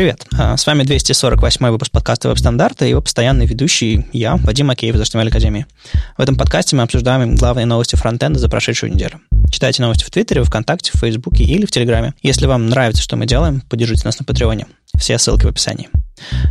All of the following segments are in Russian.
Привет, а, с вами 248 выпуск подкаста «Веб-стандарты» и его постоянный ведущий я, Вадим Акеев из HTML Академии. В этом подкасте мы обсуждаем главные новости фронтенда за прошедшую неделю. Читайте новости в Твиттере, ВКонтакте, в Фейсбуке или в Телеграме. Если вам нравится, что мы делаем, поддержите нас на Патреоне. Все ссылки в описании.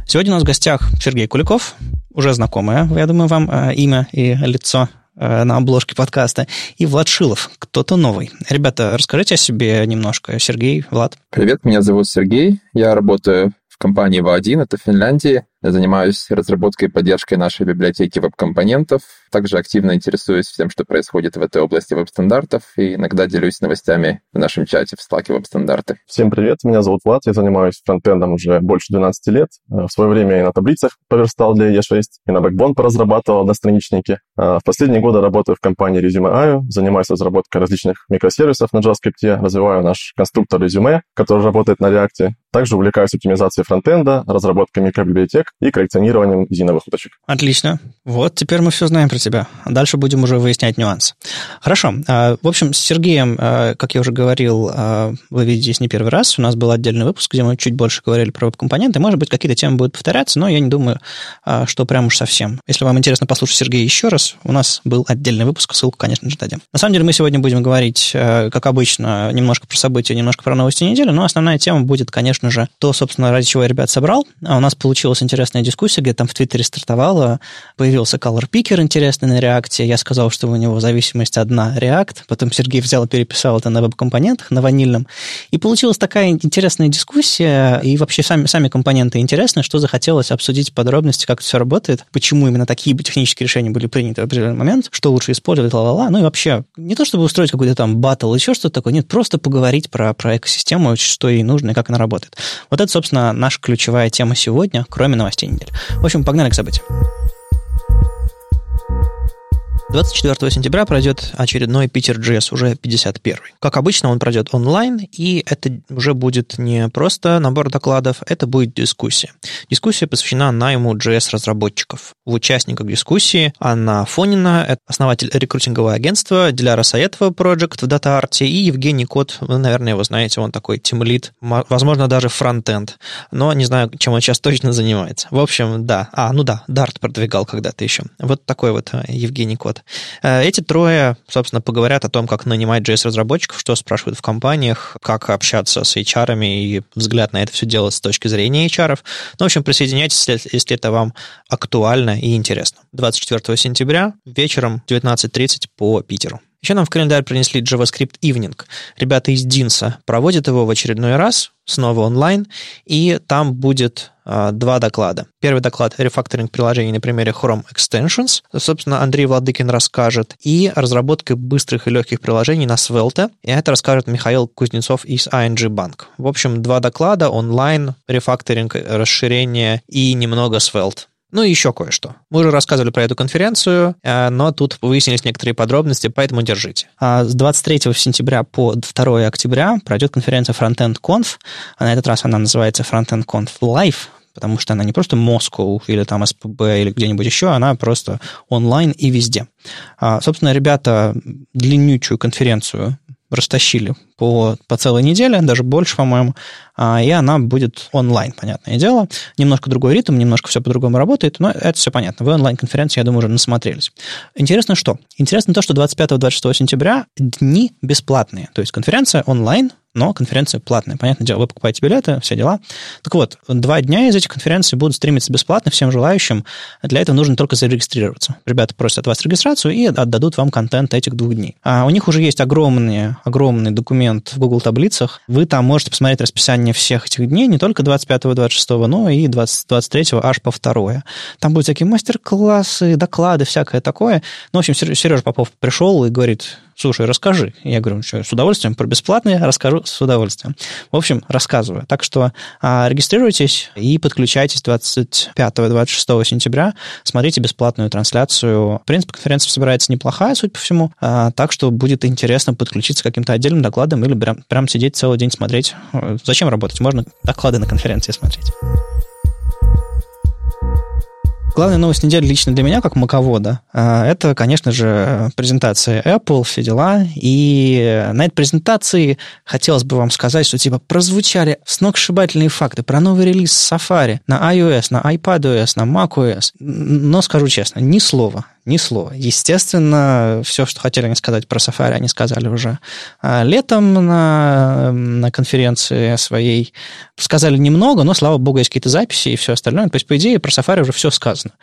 Сегодня у нас в гостях Сергей Куликов, уже знакомое, я думаю, вам а, имя и лицо Э, на обложке подкаста, и Влад Шилов, кто-то новый. Ребята, расскажите о себе немножко. Сергей, Влад. Привет, меня зовут Сергей. Я работаю в компании ВА1, это Финляндии. Занимаюсь разработкой и поддержкой нашей библиотеки веб-компонентов. Также активно интересуюсь тем, что происходит в этой области веб-стандартов, и иногда делюсь новостями в нашем чате в Slack веб-стандарты. Всем привет, меня зовут Влад, я занимаюсь фронтендом уже больше 12 лет. Э, в свое время я на таблицах поверстал для E6, и на Backbone поразрабатывал одностраничники. А в последние годы работаю в компании Resume.io, занимаюсь разработкой различных микросервисов на JavaScript, развиваю наш конструктор Resume, который работает на React. Также увлекаюсь оптимизацией фронтенда, разработкой микробиблиотек, и коллекционированием зиновых уточек. Отлично. Вот теперь мы все знаем про тебя. Дальше будем уже выяснять нюансы. Хорошо. А, в общем, с Сергеем, а, как я уже говорил, а, вы видите не первый раз. У нас был отдельный выпуск, где мы чуть больше говорили про компоненты. Может быть, какие-то темы будут повторяться, но я не думаю, что прям уж совсем. Если вам интересно послушать Сергея еще раз, у нас был отдельный выпуск, ссылку, конечно же, дадим. На самом деле, мы сегодня будем говорить, как обычно, немножко про события, немножко про новости недели, но основная тема будет, конечно же, то, собственно, ради чего я ребят собрал. А у нас получилось интересно интересная дискуссия, где там в Твиттере стартовала, появился Color Picker интересный на реакте, я сказал, что у него зависимость одна React, потом Сергей взял и переписал это на веб-компонентах, на ванильном, и получилась такая интересная дискуссия, и вообще сами, сами компоненты интересны, что захотелось обсудить подробности, как это все работает, почему именно такие технические решения были приняты в определенный момент, что лучше использовать, ла-ла-ла, ну и вообще, не то чтобы устроить какой-то там батл, еще что-то такое, нет, просто поговорить про, про экосистему, что ей нужно и как она работает. Вот это, собственно, наша ключевая тема сегодня, кроме новостей новостей недели. В общем, погнали к событиям. 24 сентября пройдет очередной Питер GS, уже 51. Как обычно, он пройдет онлайн, и это уже будет не просто набор докладов, это будет дискуссия. Дискуссия посвящена найму JS-разработчиков. В участниках дискуссии Анна Фонина, основатель рекрутингового агентства, Диляра Саетова Project в DataArt и Евгений Кот, вы, наверное, его знаете, он такой тимлит, возможно, даже фронтенд, но не знаю, чем он сейчас точно занимается. В общем, да. А, ну да, Dart продвигал когда-то еще. Вот такой вот э, Евгений Кот. Э, эти трое, собственно, поговорят о том, как нанимать JS-разработчиков, что спрашивают в компаниях, как общаться с HR и взгляд на это все делать с точки зрения HR. Ну, в общем, присоединяйтесь, если это вам актуально и интересно. 24 сентября вечером 19.30 по Питеру. Еще нам в календарь принесли JavaScript Evening. Ребята из Динса проводят его в очередной раз, снова онлайн, и там будет э, два доклада. Первый доклад — рефакторинг приложений на примере Chrome Extensions. Собственно, Андрей Владыкин расскажет. И разработка быстрых и легких приложений на Svelte. И это расскажет Михаил Кузнецов из ING Bank. В общем, два доклада онлайн, рефакторинг, расширение и немного Svelte. Ну и еще кое-что. Мы уже рассказывали про эту конференцию, э, но тут выяснились некоторые подробности, поэтому держите. А с 23 сентября по 2 октября пройдет конференция Frontend Conf. А на этот раз она называется Frontend Conf Live, потому что она не просто Moscow или там СПБ или где-нибудь еще, она просто онлайн и везде. А, собственно, ребята длиннючую конференцию растащили по, по целой неделе, даже больше, по-моему, а, и она будет онлайн, понятное дело. Немножко другой ритм, немножко все по-другому работает, но это все понятно. Вы онлайн-конференции, я думаю, уже насмотрелись. Интересно что? Интересно то, что 25-26 сентября дни бесплатные. То есть конференция онлайн, но конференция платная. Понятное дело, вы покупаете билеты, все дела. Так вот, два дня из этих конференций будут стримиться бесплатно всем желающим. Для этого нужно только зарегистрироваться. Ребята просят от вас регистрацию и отдадут вам контент этих двух дней. А у них уже есть огромный, огромный документ в Google таблицах. Вы там можете посмотреть расписание всех этих дней, не только 25-26, но и 20, 23 аж по 2. Там будут всякие мастер-классы, доклады, всякое такое. Ну, в общем, Сережа Попов пришел и говорит, слушай, расскажи. Я говорю, что с удовольствием, про бесплатные расскажу с удовольствием. В общем, рассказываю. Так что а, регистрируйтесь и подключайтесь 25-26 сентября, смотрите бесплатную трансляцию. В принципе, конференция собирается неплохая, судя по всему, а, так что будет интересно подключиться к каким-то отдельным докладам или прям, прям сидеть целый день смотреть. Зачем работать? Можно доклады на конференции смотреть. Главная новость недели лично для меня, как маковода, а, это, конечно же, презентация Apple, все дела. И на этой презентации хотелось бы вам сказать, что типа прозвучали сногсшибательные факты про новый релиз Safari на iOS, на iPadOS, на macOS. Но скажу честно, ни слова ни слова. Естественно, все, что хотели они сказать про Safari, они сказали уже а, летом на, на конференции своей. Сказали немного, но, слава богу, есть какие-то записи и все остальное. То есть, по идее, про Safari уже все сказано.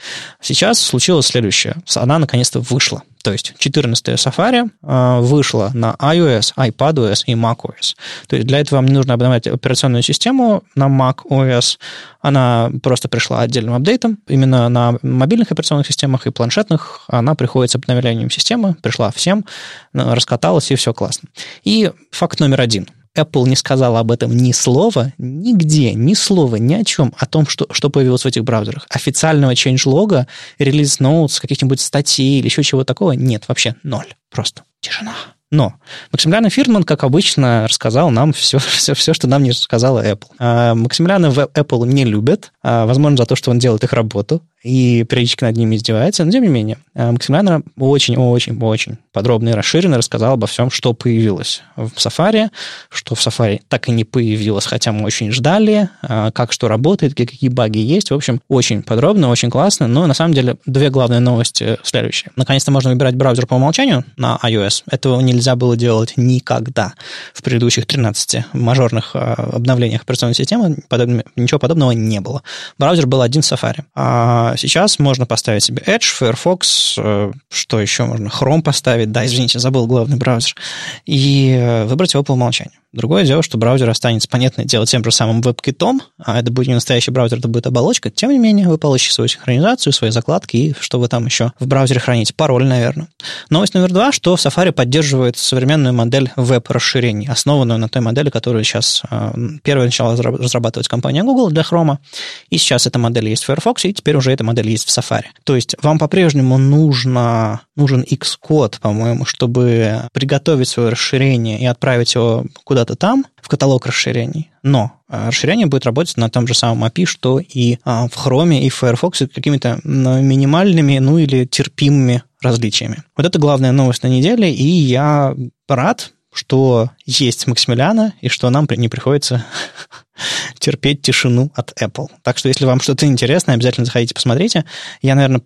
Сейчас случилось следующее. Она наконец-то вышла. То есть 14 Safari э, вышла на iOS, iPadOS и macOS. То есть для этого вам не нужно обновлять операционную систему на macOS. Она просто пришла отдельным апдейтом. Именно на мобильных операционных системах и планшетных она приходит с обновлением системы. Пришла всем, раскаталась, и все классно. И факт номер один. Apple не сказала об этом ни слова, нигде, ни слова, ни о чем, о том, что, что появилось в этих браузерах. Официального change-лога, релиз ноутс, каких-нибудь статей или еще чего такого нет, вообще ноль. Просто тишина. Но Максимилиан Фирман, как обычно, рассказал нам все, все, все что нам не рассказала Apple. А Максимилиана в Apple не любят, а, возможно, за то, что он делает их работу, и периодически над ними издевается. Но, тем не менее, э, Максимилиан очень-очень-очень подробно и расширенно рассказал обо всем, что появилось в Safari, что в Safari так и не появилось, хотя мы очень ждали, э, как что работает, какие баги есть. В общем, очень подробно, очень классно. Но, на самом деле, две главные новости следующие. Наконец-то можно выбирать браузер по умолчанию на iOS. Этого нельзя было делать никогда в предыдущих 13 мажорных э, обновлениях операционной системы. Ничего подобного не было. Браузер был один в Safari. Сейчас можно поставить себе Edge, Firefox, э, что еще можно, Chrome поставить, да, извините, забыл главный браузер, и э, выбрать его по умолчанию. Другое дело, что браузер останется, понятное дело, тем же самым WebKit, а это будет не настоящий браузер, это будет оболочка. Тем не менее, вы получите свою синхронизацию, свои закладки и что вы там еще в браузере храните. Пароль, наверное. Новость номер два, что Safari поддерживает современную модель веб-расширений, основанную на той модели, которую сейчас э, первая начала разрабатывать компания Google для Chrome, и сейчас эта модель есть в Firefox, и теперь уже эта модель есть в Safari. То есть вам по-прежнему нужно, нужен Xcode, по-моему, чтобы приготовить свое расширение и отправить его куда куда-то там, в каталог расширений, но а, расширение будет работать на том же самом API, что и а, в Chrome, и в Firefox какими-то минимальными, ну или терпимыми различиями. Вот это главная новость на неделе, и я рад, что есть Максимилиана, и что нам не приходится терпеть тишину от Apple. Так что, если вам что-то интересное, обязательно заходите, посмотрите. Я, наверное,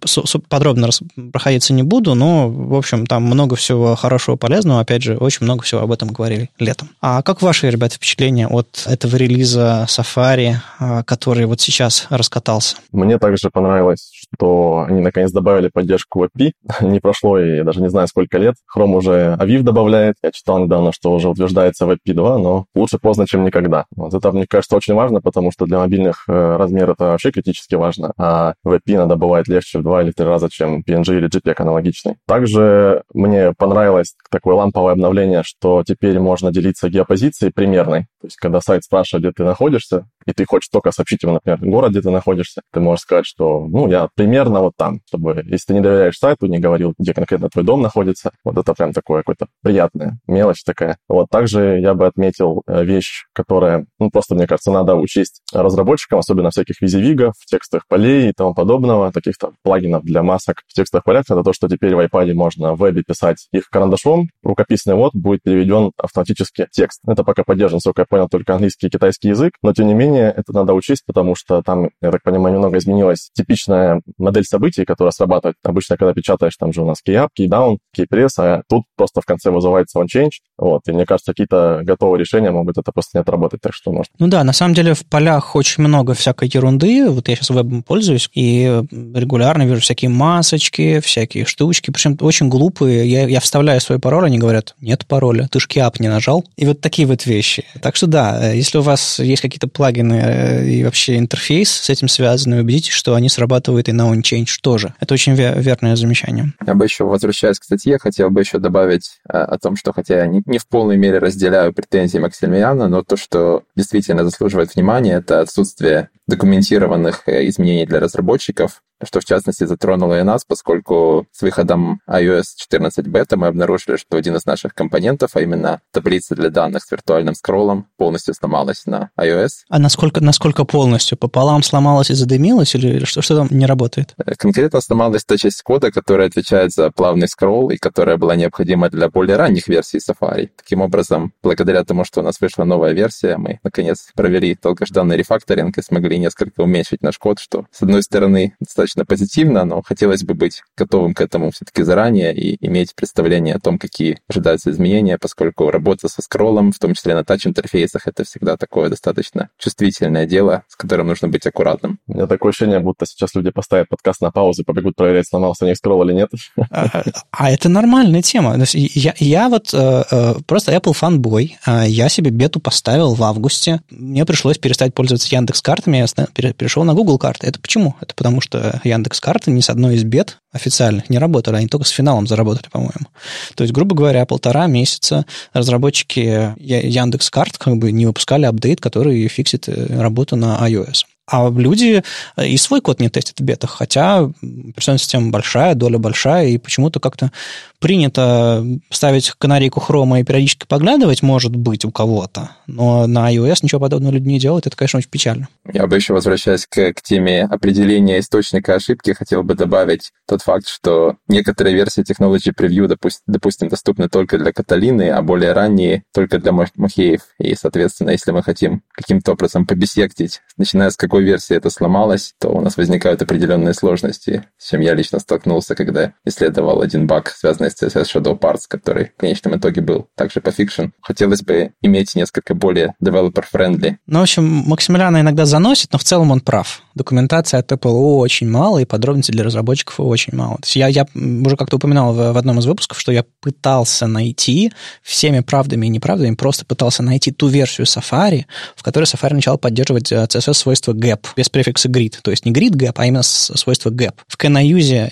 подробно проходиться не буду, но, в общем, там много всего хорошего, полезного. Опять же, очень много всего об этом говорили летом. А как ваши, ребята, впечатления от этого релиза Safari, а, который вот сейчас раскатался? Мне также понравилось, что они наконец добавили поддержку WebP. не прошло и даже не знаю сколько лет. Chrome уже Aviv добавляет. Я читал недавно, что уже утверждается WebP 2, но лучше поздно, чем никогда. Вот это, мне кажется, очень важно, потому что для мобильных э, размер это вообще критически важно. А WebP надо бывает легче в два или три раза, чем PNG или JPEG аналогичный. Также мне понравилось такое ламповое обновление, что теперь можно делиться геопозицией примерной. То есть, когда сайт спрашивает, где ты находишься, и ты хочешь только сообщить ему, например, город, где ты находишься, ты можешь сказать, что, ну, я примерно вот там, чтобы, если ты не доверяешь сайту, не говорил, где конкретно твой дом находится, вот это прям такое какое-то приятная мелочь такая. Вот также я бы отметил э, вещь, которая, ну, просто, мне кажется, надо учесть разработчикам, особенно всяких визивигов, текстовых полей и тому подобного, таких там плагинов для масок в текстовых полях, это то, что теперь в iPad можно в вебе писать их карандашом, рукописный вот будет переведен автоматически текст. Это пока поддержан, насколько я понял, только английский и китайский язык, но тем не менее менее, это надо учесть, потому что там, я так понимаю, немного изменилась типичная модель событий, которая срабатывает. Обычно, когда печатаешь, там же у нас key up, key down, key press, а тут просто в конце вызывается on change. Вот, и мне кажется, какие-то готовые решения могут это просто не отработать, так что может. Ну да, на самом деле в полях очень много всякой ерунды. Вот я сейчас вебом пользуюсь, и регулярно вижу всякие масочки, всякие штучки, причем очень глупые. Я, я вставляю свой пароль, они говорят, нет пароля, ты ж key не нажал. И вот такие вот вещи. Так что да, если у вас есть какие-то плагины, плагины э, и вообще интерфейс с этим связаны, убедитесь, что они срабатывают и на OnChange тоже. Это очень верное замечание. Я бы еще, возвращаясь к статье, хотел бы еще добавить э, о том, что хотя я не, не в полной мере разделяю претензии Максимилиана, но то, что действительно заслуживает внимания, это отсутствие документированных э, изменений для разработчиков. Что в частности затронуло и нас, поскольку с выходом iOS 14 бета мы обнаружили, что один из наших компонентов, а именно таблица для данных с виртуальным скроллом, полностью сломалась на iOS. А насколько, насколько полностью? Пополам сломалась и задымилась, или что, что там не работает? Э, конкретно сломалась та часть кода, которая отвечает за плавный скролл и которая была необходима для более ранних версий Safari. Таким образом, благодаря тому, что у нас вышла новая версия, мы, наконец, провели долгожданный рефакторинг и смогли несколько уменьшить наш код, что, с одной стороны, достаточно позитивно, но хотелось бы быть готовым к этому все-таки заранее и иметь представление о том, какие ожидаются изменения, поскольку работа со скроллом, в том числе на тач-интерфейсах, это всегда такое достаточно чувствительное дело, с которым нужно быть аккуратным. У меня такое ощущение, будто сейчас люди поставят подкаст на паузу, побегут проверять, сломался у них скролл или нет. А, а это нормальная тема. Я, я вот э, э, просто Apple фанбой. А я себе бету поставил в августе. Мне пришлось перестать пользоваться Яндекс картами. Я перешел на Google карты. Это почему? Это потому что Яндекс карты ни с одной из бет официальных не работали. Они только с финалом заработали, по-моему. То есть, грубо говоря, полтора месяца разработчики Яндекс карт как бы не выпускали апдейт, который фиксит э, работу на iOS. А люди э, и свой код не тестят в бетах, хотя операционная система большая, доля большая, и почему-то как-то принято ставить канарейку хрома и периодически поглядывать, может быть, у кого-то, но на iOS ничего подобного люди не делают, это, конечно, очень печально. Я бы еще, возвращаясь к, к теме определения источника ошибки, хотел бы добавить тот факт, что некоторые версии Technology Preview, допустим, допустим доступны только для Каталины, а более ранние только для Мохаве. И, соответственно, если мы хотим каким-то образом побисектить, начиная с какой версии это сломалось, то у нас возникают определенные сложности, с чем я лично столкнулся, когда исследовал один баг, связанный с CSS Shadow Parts, который в конечном итоге был также пофикшен. Хотелось бы иметь несколько более developer-friendly. Ну, в общем, Максимилиана иногда заносит, но в целом он прав. Документации от Apple очень мало, и подробностей для разработчиков очень мало. То есть я, я уже как-то упоминал в, в одном из выпусков, что я пытался найти всеми правдами и неправдами, просто пытался найти ту версию Safari, в которой Safari начал поддерживать CSS-свойство gap без префикса grid. То есть не grid gap, а именно свойство gap. В Can I Use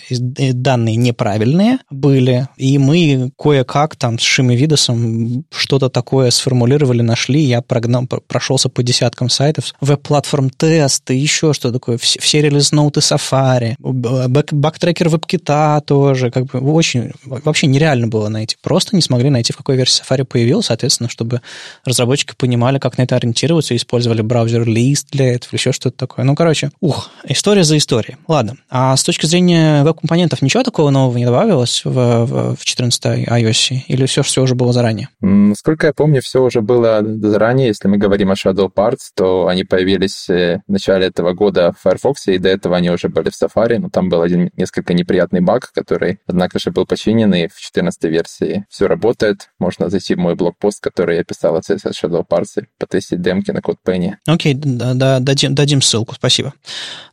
данные неправильные были, и мы кое-как там с Шиме Видасом что-то такое сформулировали, нашли, я прогнал, прошелся по десяткам сайтов, Web Platform тесты, еще что такое, все, все release note ы Safari, bug tracker WebKit тоже, как бы очень, вообще нереально было найти. Просто не смогли найти, в какой версии Safari появился, соответственно, чтобы разработчики понимали, как на это ориентироваться, использовали браузер-лист для этого, еще что-то такое. Ну, короче, ух, история за историей. Ладно, а с точки зрения веб-компонентов ничего такого нового не добавилось в, в, в 14 iOS? Или все, все уже было заранее? Насколько я помню, все уже было заранее. Если мы говорим о Shadow Parts, то они появились э, в начале этого года в Firefox, и до этого они уже были в Safari, но там был один несколько неприятный баг, который, однако же, был починен, и в 14 версии все работает. Можно зайти в мой блокпост, который я писал о CSS Shadow Parts, и потестить демки на CodePenny. Окей, okay, да, да, дадим, дадим ссылку, спасибо.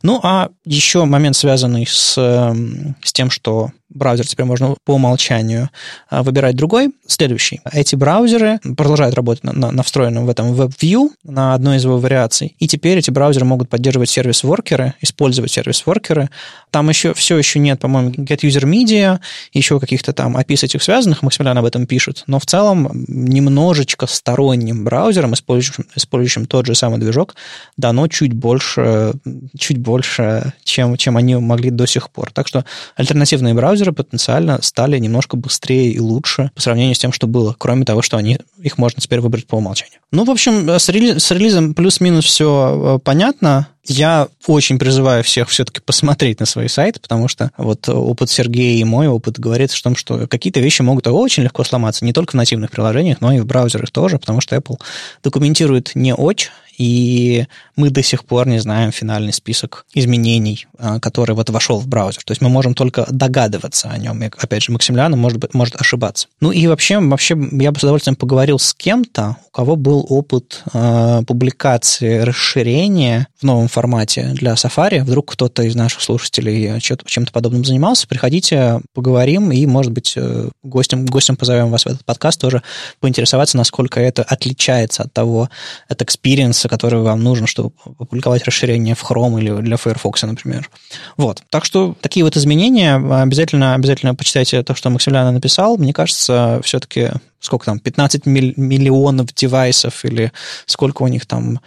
Ну, а еще момент, связанный с, эм, с тем, что браузер теперь можно по умолчанию а, выбирать другой. Следующий. Эти браузеры продолжают работать на, на, на встроенном в этом WebView, на одной из его вариаций. И теперь эти браузеры могут поддерживать сервис-воркеры, использовать сервис-воркеры. Там еще все еще нет, по-моему, Get User Media, еще каких-то там с этих связанных, Максимилиан об этом пишет. Но в целом немножечко сторонним браузерам, использующим, использующим тот же самый движок, дано чуть больше, чуть больше чем, чем они могли до сих пор. Так что альтернативные браузеры браузеры потенциально стали немножко быстрее и лучше по сравнению с тем, что было, кроме того, что они, их можно теперь выбрать по умолчанию. Ну, в общем, с, релиз, с релизом плюс-минус все э, понятно. Я очень призываю всех все-таки посмотреть на свой сайт, потому что вот опыт Сергея и мой опыт говорит о том, что какие-то вещи могут очень легко сломаться, не только в нативных приложениях, но и в браузерах тоже, потому что Apple документирует не очень, и мы до сих пор не знаем финальный список изменений, а, который вот вошел в браузер. То есть мы можем только догадываться о нем. И, опять же, Максимилиан может, быть, может ошибаться. Ну и вообще, вообще я бы с удовольствием поговорил с кем-то, у кого был опыт э, публикации расширения в новом формате для Safari. Вдруг кто-то из наших слушателей чем-то подобным занимался. Приходите, поговорим, и, может быть, э, гостем, гостем позовем вас в этот подкаст тоже поинтересоваться, насколько это отличается от того, от experience а, ресурсы, которые вам нужно, чтобы опубликовать расширение в Chrome или для Firefox, например. Вот. Так что такие вот изменения. Обязательно, обязательно почитайте то, что Максимилиан написал. Мне кажется, все-таки сколько там, 15 миллионов девайсов или сколько у них там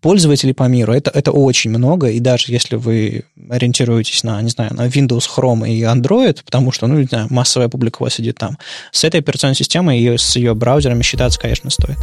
пользователей по миру, это, это очень много, и даже если вы ориентируетесь на, не знаю, на Windows, Chrome и Android, потому что, ну, не знаю, массовая публика у вас сидит там, с этой операционной системой и с ее браузерами считаться, конечно, стоит.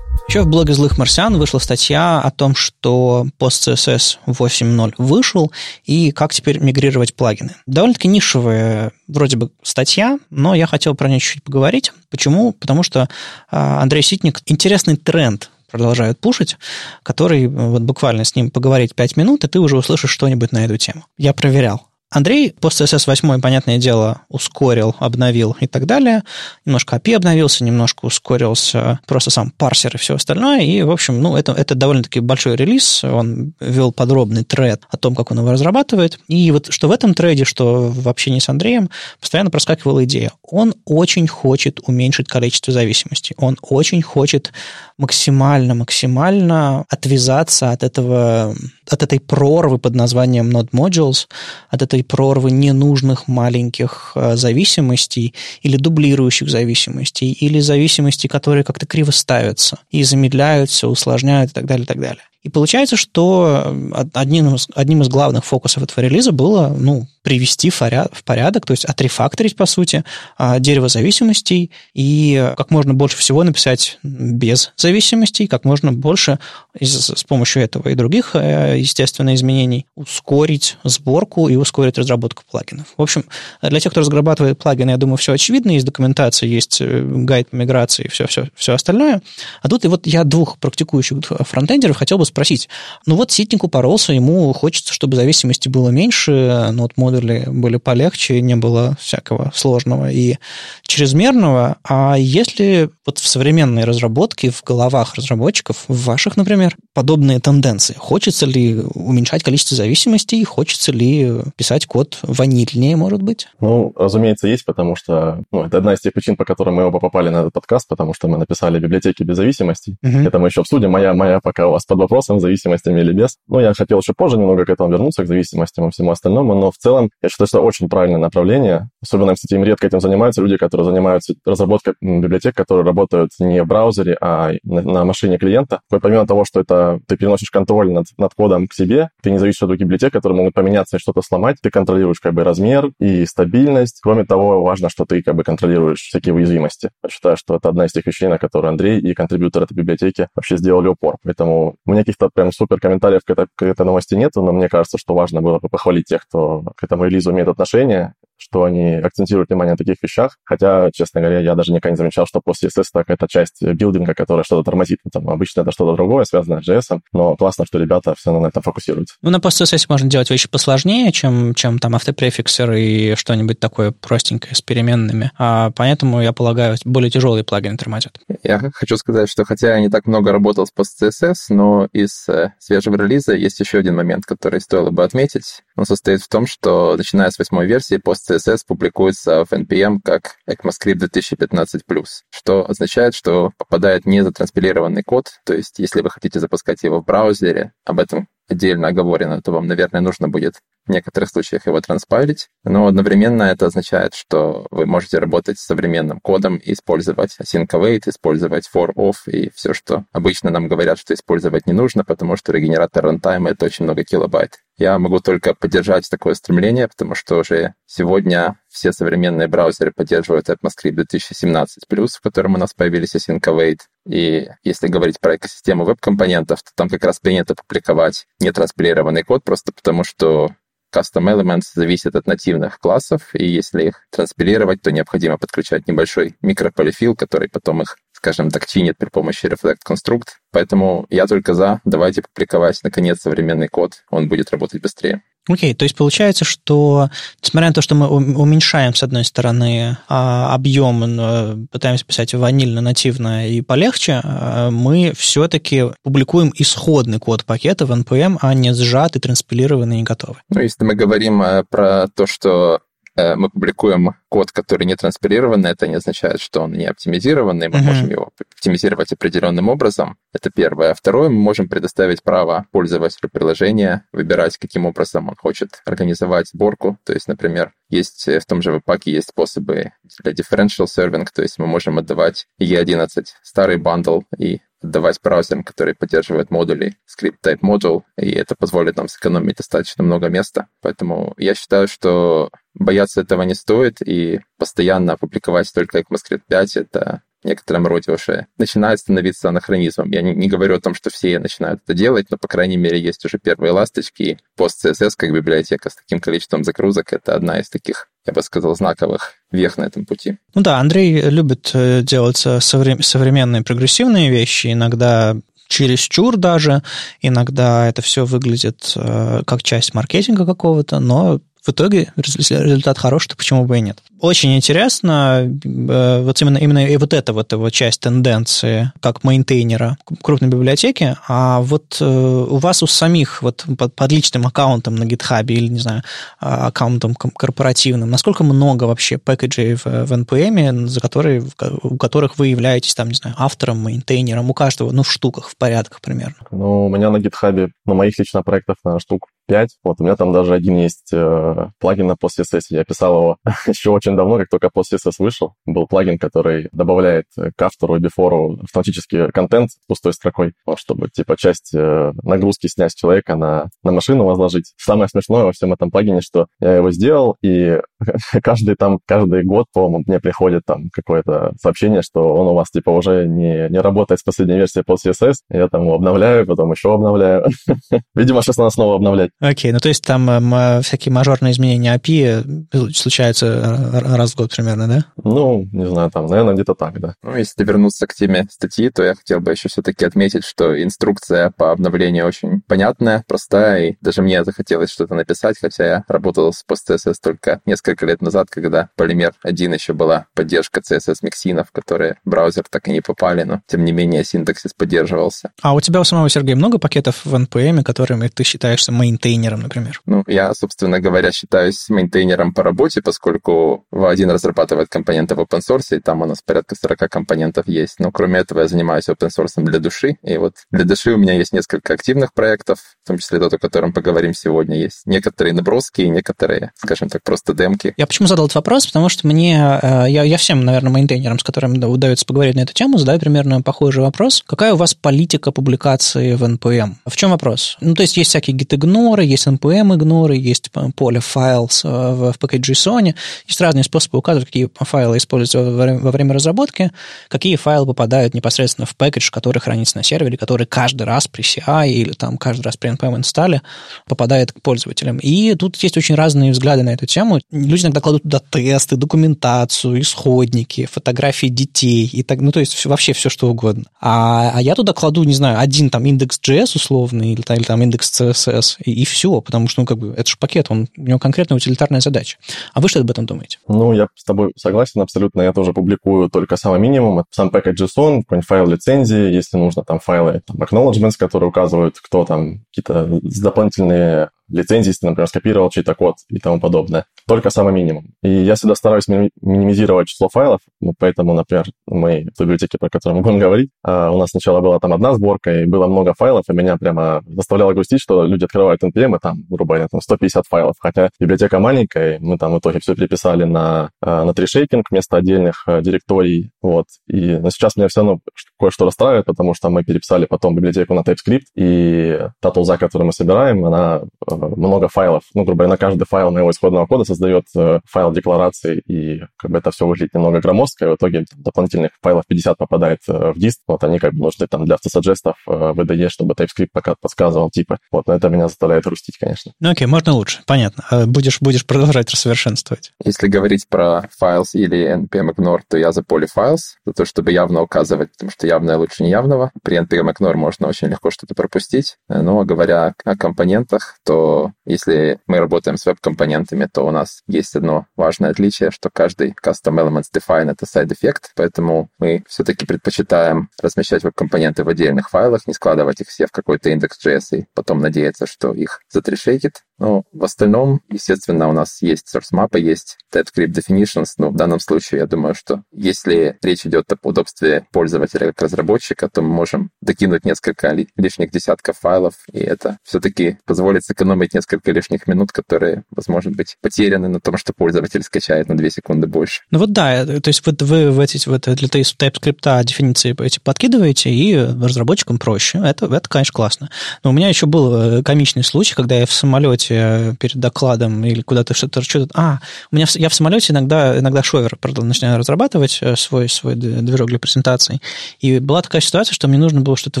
Еще в блоге «Злых марсиан» вышла статья о том, что PostCSS 8.0 вышел, и как теперь мигрировать плагины. Довольно-таки нишевая вроде бы статья, но я хотел про нее чуть-чуть поговорить. Почему? Потому что а, Андрей Ситник интересный тренд продолжают пушить, который вот буквально с ним поговорить 5 минут, и ты уже услышишь что-нибудь на эту тему. Я проверял. Андрей пост CSS 8, понятное дело, ускорил, обновил и так далее. Немножко API обновился, немножко ускорился просто сам парсер и все остальное. И, в общем, ну, это, это довольно-таки большой релиз. Он вел подробный тред о том, как он его разрабатывает. И вот что в этом треде, что в общении с Андреем, постоянно проскакивала идея. Он очень хочет уменьшить количество зависимостей. Он очень хочет максимально-максимально отвязаться от этого, от этой прорвы под названием Node Modules, от этой прорвы ненужных маленьких э, зависимостей или дублирующих зависимостей, или зависимостей, которые как-то криво ставятся и замедляются, усложняют и так далее, и так далее. И получается, что одним из, одним из главных фокусов этого релиза было ну, привести в порядок, то есть отрефакторить, по сути, а, дерево зависимостей и как можно больше всего написать без зависимостей, как можно больше с помощью этого и других, э, естественно, изменений ускорить сборку и ускорить разработку плагинов. В общем, для тех, кто разрабатывает плагины, я думаю, все очевидно, есть документация, есть э, гайд по миграции и все, все, все остальное. А тут и вот я двух практикующих фронтендеров хотел бы спросить. Ну вот Ситнику поролся, ему хочется, чтобы зависимости было меньше, нот модули были полегче, не было всякого сложного и чрезмерного. А если вот в современной разработке, в головах разработчиков, в ваших, например, подобные тенденции? Хочется ли уменьшать количество зависимостей? Хочется ли писать код ванильнее, может быть? Ну, разумеется, есть, потому что ну, это одна из тех причин, по которым мы оба попали на этот подкаст, потому что мы написали библиотеки без зависимостей. Uh-huh. Это мы еще обсудим. Моя, моя пока у вас под вопросом вопросам, зависимостями или без. Ну, я хотел еще позже немного к этому вернуться, к зависимостям и всему остальному, но в целом я считаю, что это очень правильное направление. Особенно, кстати, им редко этим занимаются люди, которые занимаются разработкой библиотек, которые работают не в браузере, а на, на машине клиента. И помимо того, что это ты переносишь контроль над, над кодом к себе, ты не зависишь от других библиотек, которые могут поменяться и что-то сломать, ты контролируешь как бы размер и стабильность. Кроме того, важно, что ты как бы контролируешь всякие уязвимости. Я считаю, что это одна из тех вещей, на которые Андрей и контрибьютор этой библиотеки вообще сделали упор. Поэтому у меня каких-то прям супер комментариев к этой, к этой новости нету, но мне кажется, что важно было бы похвалить тех, кто к этому релизу имеет отношение, что они акцентируют внимание на таких вещах. Хотя, честно говоря, я даже никогда не замечал, что после CSS так это часть билдинга, которая что-то тормозит. Там обычно это что-то другое, связанное с JS, но классно, что ребята все равно на этом фокусируются. Ну, на post можно делать вещи посложнее, чем, чем там автопрефиксер и что-нибудь такое простенькое с переменными. А поэтому, я полагаю, более тяжелые плагины тормозят. Я хочу сказать, что хотя я не так много работал с post но из э, свежего релиза есть еще один момент, который стоило бы отметить. Он состоит в том, что начиная с восьмой версии пост CSS публикуется в NPM как ECMAScript 2015+, что означает, что попадает не затранспилированный код, то есть если вы хотите запускать его в браузере, об этом отдельно оговорено, то вам, наверное, нужно будет в некоторых случаях его транспайлить, но одновременно это означает, что вы можете работать с современным кодом использовать async await, использовать for off и все, что обычно нам говорят, что использовать не нужно, потому что регенератор runtime — это очень много килобайт. Я могу только поддержать такое стремление, потому что уже сегодня все современные браузеры поддерживают ECMAScript 2017+, в котором у нас появились async await. И если говорить про экосистему веб-компонентов, то там как раз принято публиковать нетранспилированный код, просто потому что Custom Elements зависят от нативных классов, и если их транспилировать, то необходимо подключать небольшой микрополифил, который потом их, скажем так, чинит при помощи Reflect Construct. Поэтому я только за. Давайте публиковать, наконец, современный код. Он будет работать быстрее. Окей, okay, то есть получается, что, несмотря на то, что мы уменьшаем, с одной стороны, а, объем, пытаемся писать ванильно, нативно и полегче, а, мы все-таки публикуем исходный код пакета в NPM, а не сжатый, транспилированный и готовый. Ну, если мы говорим э, про то, что э, мы публикуем код, который не транспилированный, это не означает, что он не оптимизированный, мы mm-hmm. можем его оптимизировать определенным образом. Это первое. Второе, мы можем предоставить право пользователю приложения выбирать, каким образом он хочет организовать сборку. То есть, например, есть в том же веб-паке есть способы для differential serving, то есть мы можем отдавать E11 старый бандл и отдавать браузерам, которые поддерживают модули script type module, и это позволит нам сэкономить достаточно много места. Поэтому я считаю, что бояться этого не стоит, и постоянно опубликовать только ECMAScript 5 — это некотором роде уже начинает становиться анахронизмом. Я не, не говорю о том, что все начинают это делать, но, по крайней мере, есть уже первые ласточки, и PostCSS как библиотека с таким количеством загрузок — это одна из таких я бы сказал, знаковых вех на этом пути. Ну да, Андрей любит э, делать э, современные прогрессивные вещи, иногда чересчур даже, иногда это все выглядит э, как часть маркетинга какого-то, но в итоге результат хороший, то почему бы и нет. Очень интересно, э, вот именно, именно и вот эта вот его часть тенденции, как мейнтейнера крупной библиотеки, а вот э, у вас у самих вот под, под личным аккаунтом на GitHub или, не знаю, а, аккаунтом корпоративным, насколько много вообще пэкэджей в, в NPM, за которые, у которых вы являетесь, там, не знаю, автором, мейнтейнером, у каждого, ну, в штуках, в порядках примерно? Ну, у меня на GitHub, на моих лично проектах, на штук 5. Вот у меня там даже один есть э, плагин на PostCSS. Я писал его еще очень давно, как только PostCSS вышел. Был плагин, который добавляет к автору и бифору автоматически контент с пустой строкой, чтобы типа часть э, нагрузки снять с человека на, на машину возложить. Самое смешное во всем этом плагине, что я его сделал, и каждый там, каждый год, по-моему, мне приходит там какое-то сообщение, что он у вас типа уже не, не работает с последней версией PostCSS. Я там его обновляю, потом еще обновляю. Видимо, сейчас надо снова обновлять. Окей, ну то есть там э, всякие мажорные изменения API э, случаются э, раз в год примерно, да? Ну, не знаю, там, наверное, где-то так, да. Ну, если вернуться к теме статьи, то я хотел бы еще все-таки отметить, что инструкция по обновлению очень понятная, простая, и даже мне захотелось что-то написать, хотя я работал с PostCSS только несколько лет назад, когда Polymer 1 еще была поддержка CSS-миксинов, которые в браузер так и не попали, но тем не менее синтаксис поддерживался. А у тебя у самого, Сергей, много пакетов в NPM, которыми ты считаешься мейнтейнером, например? Ну, я, собственно говоря, считаюсь мейнтейнером по работе, поскольку V1 разрабатывает компоненты в open source, и там у нас порядка 40 компонентов есть. Но кроме этого я занимаюсь open source для души, и вот для души у меня есть несколько активных проектов, в том числе тот, о котором поговорим сегодня. Есть некоторые наброски и некоторые, скажем так, просто демки. Я почему задал этот вопрос? Потому что мне, э, я, я всем, наверное, мейнтейнерам, с которыми удается поговорить на эту тему, задаю примерно похожий вопрос. Какая у вас политика публикации в NPM? В чем вопрос? Ну, то есть есть всякие gitignore, игноры, есть npm игноры, есть поле files в package.json. Есть разные способы указывать, какие файлы используются во время разработки, какие файлы попадают непосредственно в package, который хранится на сервере, который каждый раз при CI или там каждый раз при npm инсталле попадает к пользователям. И тут есть очень разные взгляды на эту тему. Люди иногда кладут туда тесты, документацию, исходники, фотографии детей и так, ну, то есть вообще все, что угодно. А, а я туда кладу, не знаю, один там индекс JS условный или, или там индекс CSS и, и все, потому что, ну, как бы, это же пакет, он, у него конкретная утилитарная задача. А вы что об этом думаете? Ну, я с тобой согласен абсолютно. Я тоже публикую только самый минимум. Сам пакет JSON, какой-нибудь файл лицензии, если нужно, там файлы, там, acknowledgements, которые указывают, кто там, какие-то дополнительные лицензии, если, например, скопировал чей-то код и тому подобное. Только самый минимум. И я всегда стараюсь минимизировать число файлов, ну, поэтому, например, мы в библиотеке, про которую мы будем говорить, а, у нас сначала была там одна сборка, и было много файлов, и меня прямо заставляло грустить, что люди открывают NPM, и там, грубо говоря, там 150 файлов. Хотя библиотека маленькая, мы там в итоге все переписали на, а, на трешейкинг вместо отдельных а, директорий, вот. И но сейчас меня все равно кое-что расстраивает, потому что мы переписали потом библиотеку на TypeScript, и та тулза, которую мы собираем, она много файлов. Ну, грубо говоря, на каждый файл моего исходного кода создает э, файл декларации, и как бы это все выглядит немного громоздко, и в итоге дополнительных файлов 50 попадает э, в диск. Вот они как бы нужны там для автосаджестов э, в IDE, чтобы TypeScript пока подсказывал типа. Вот, но это меня заставляет грустить, конечно. Ну окей, можно лучше, понятно. А будешь, будешь продолжать рассовершенствовать. Если говорить про files или npm ignore, то я за polyfiles, за то, чтобы явно указывать, потому что явное лучше неявного. При npm ignore можно очень легко что-то пропустить. Но говоря о компонентах, то если мы работаем с веб-компонентами, то у нас есть одно важное отличие, что каждый custom elements define — это side-эффект, поэтому мы все-таки предпочитаем размещать веб-компоненты в отдельных файлах, не складывать их все в какой-то индекс.js и потом надеяться, что их затрешейкит. Но в остальном, естественно, у нас есть source map, есть TypeScript definitions. Но в данном случае, я думаю, что если речь идет об удобстве пользователя как разработчика, то мы можем докинуть несколько лишних десятков файлов, и это все-таки позволит сэкономить несколько лишних минут, которые, возможно быть, потеряны на том, что пользователь скачает на 2 секунды больше. Ну вот да, э, то есть вот вы в эти, вот для TypeScript дефиниции эти подкидываете, и разработчикам проще. Это, это, конечно, классно. Но у меня еще был э, комичный случай, когда я в самолете э, перед докладом или куда-то что-то... что а, у меня в, я в самолете иногда, иногда шовер начинаю разрабатывать свой, свой движок для презентаций. И была такая ситуация, что мне нужно было что-то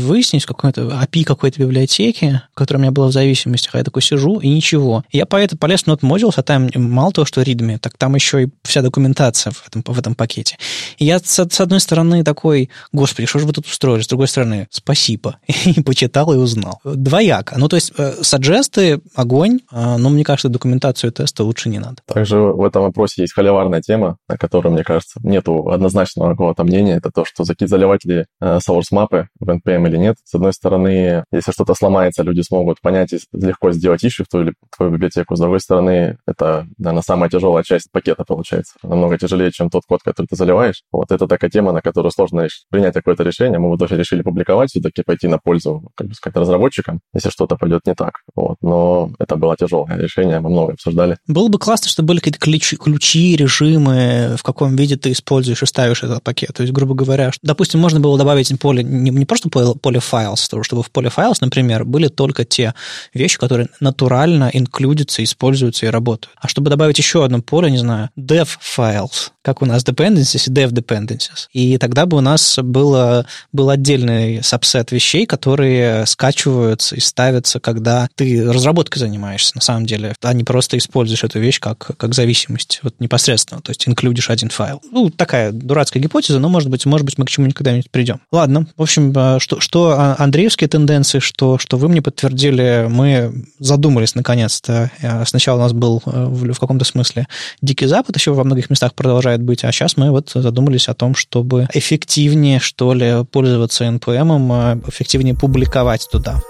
выяснить, какой-то API какой-то библиотеки, которая у меня была в зависимости, а я такой сижу, и ничего. И я по это полез в Node Modules, а там мало того, что readme, так там еще и вся документация в этом, в этом пакете. И я, с, с одной стороны, такой, господи, что же вы тут устроили? С другой стороны, спасибо. И почитал и узнал. Двояко. Ну, то есть, э, саджесты, огонь, а, но мне кажется, документацию теста лучше не надо. Также в этом вопросе есть холиварная тема, на которой, мне кажется, нету однозначного какого-то мнения. Это то, что заливать ли э, source мапы в NPM или нет. С одной стороны, если что-то сломается, люди смогут понять и легко сделать ищу в твою, твою библиотеку. С другой стороны, это, наверное, самая тяжелая часть пакета получается. Намного тяжелее, чем тот код, который ты заливаешь. Вот это такая тема, на которую сложно принять какое-то решение. Мы в итоге решили публиковать, все-таки пойти на пользу, как бы сказать, разработчикам, если что-то пойдет не так. Вот. Но это было тяжелое решение, мы много обсуждали. Было бы классно, чтобы были какие-то ключи, ключи, режимы, в каком виде ты используешь и ставишь этот пакет. То есть, грубо говоря, допустим, можно было добавить поле, не, не просто поле, поле files, чтобы в поле files, например, были только те вещи, которые натурально инклюдятся, используются и работают. А чтобы добавить еще одно поле, не знаю, dev files, как у нас dependencies и dev dependencies. И тогда бы у нас было, был отдельный сабсет вещей, которые скачиваются и ставятся, когда ты разработкой занимаешься, на самом деле, а не просто используешь эту вещь как, как зависимость, вот непосредственно, то есть инклюдишь один файл. Ну, такая дурацкая гипотеза, но, может быть, может быть, мы к чему-нибудь когда-нибудь придем. Ладно, в общем, э, что, что андреевские тенденции, что, что вы мне подтвердили, мы задумались наконец-то. Э, сначала у нас был э, в, в каком-то смысле Дикий Запад, еще во многих местах продолжает быть, а сейчас мы вот задумались о том, чтобы эффективнее, что ли, пользоваться NPM, эффективнее публиковать туда.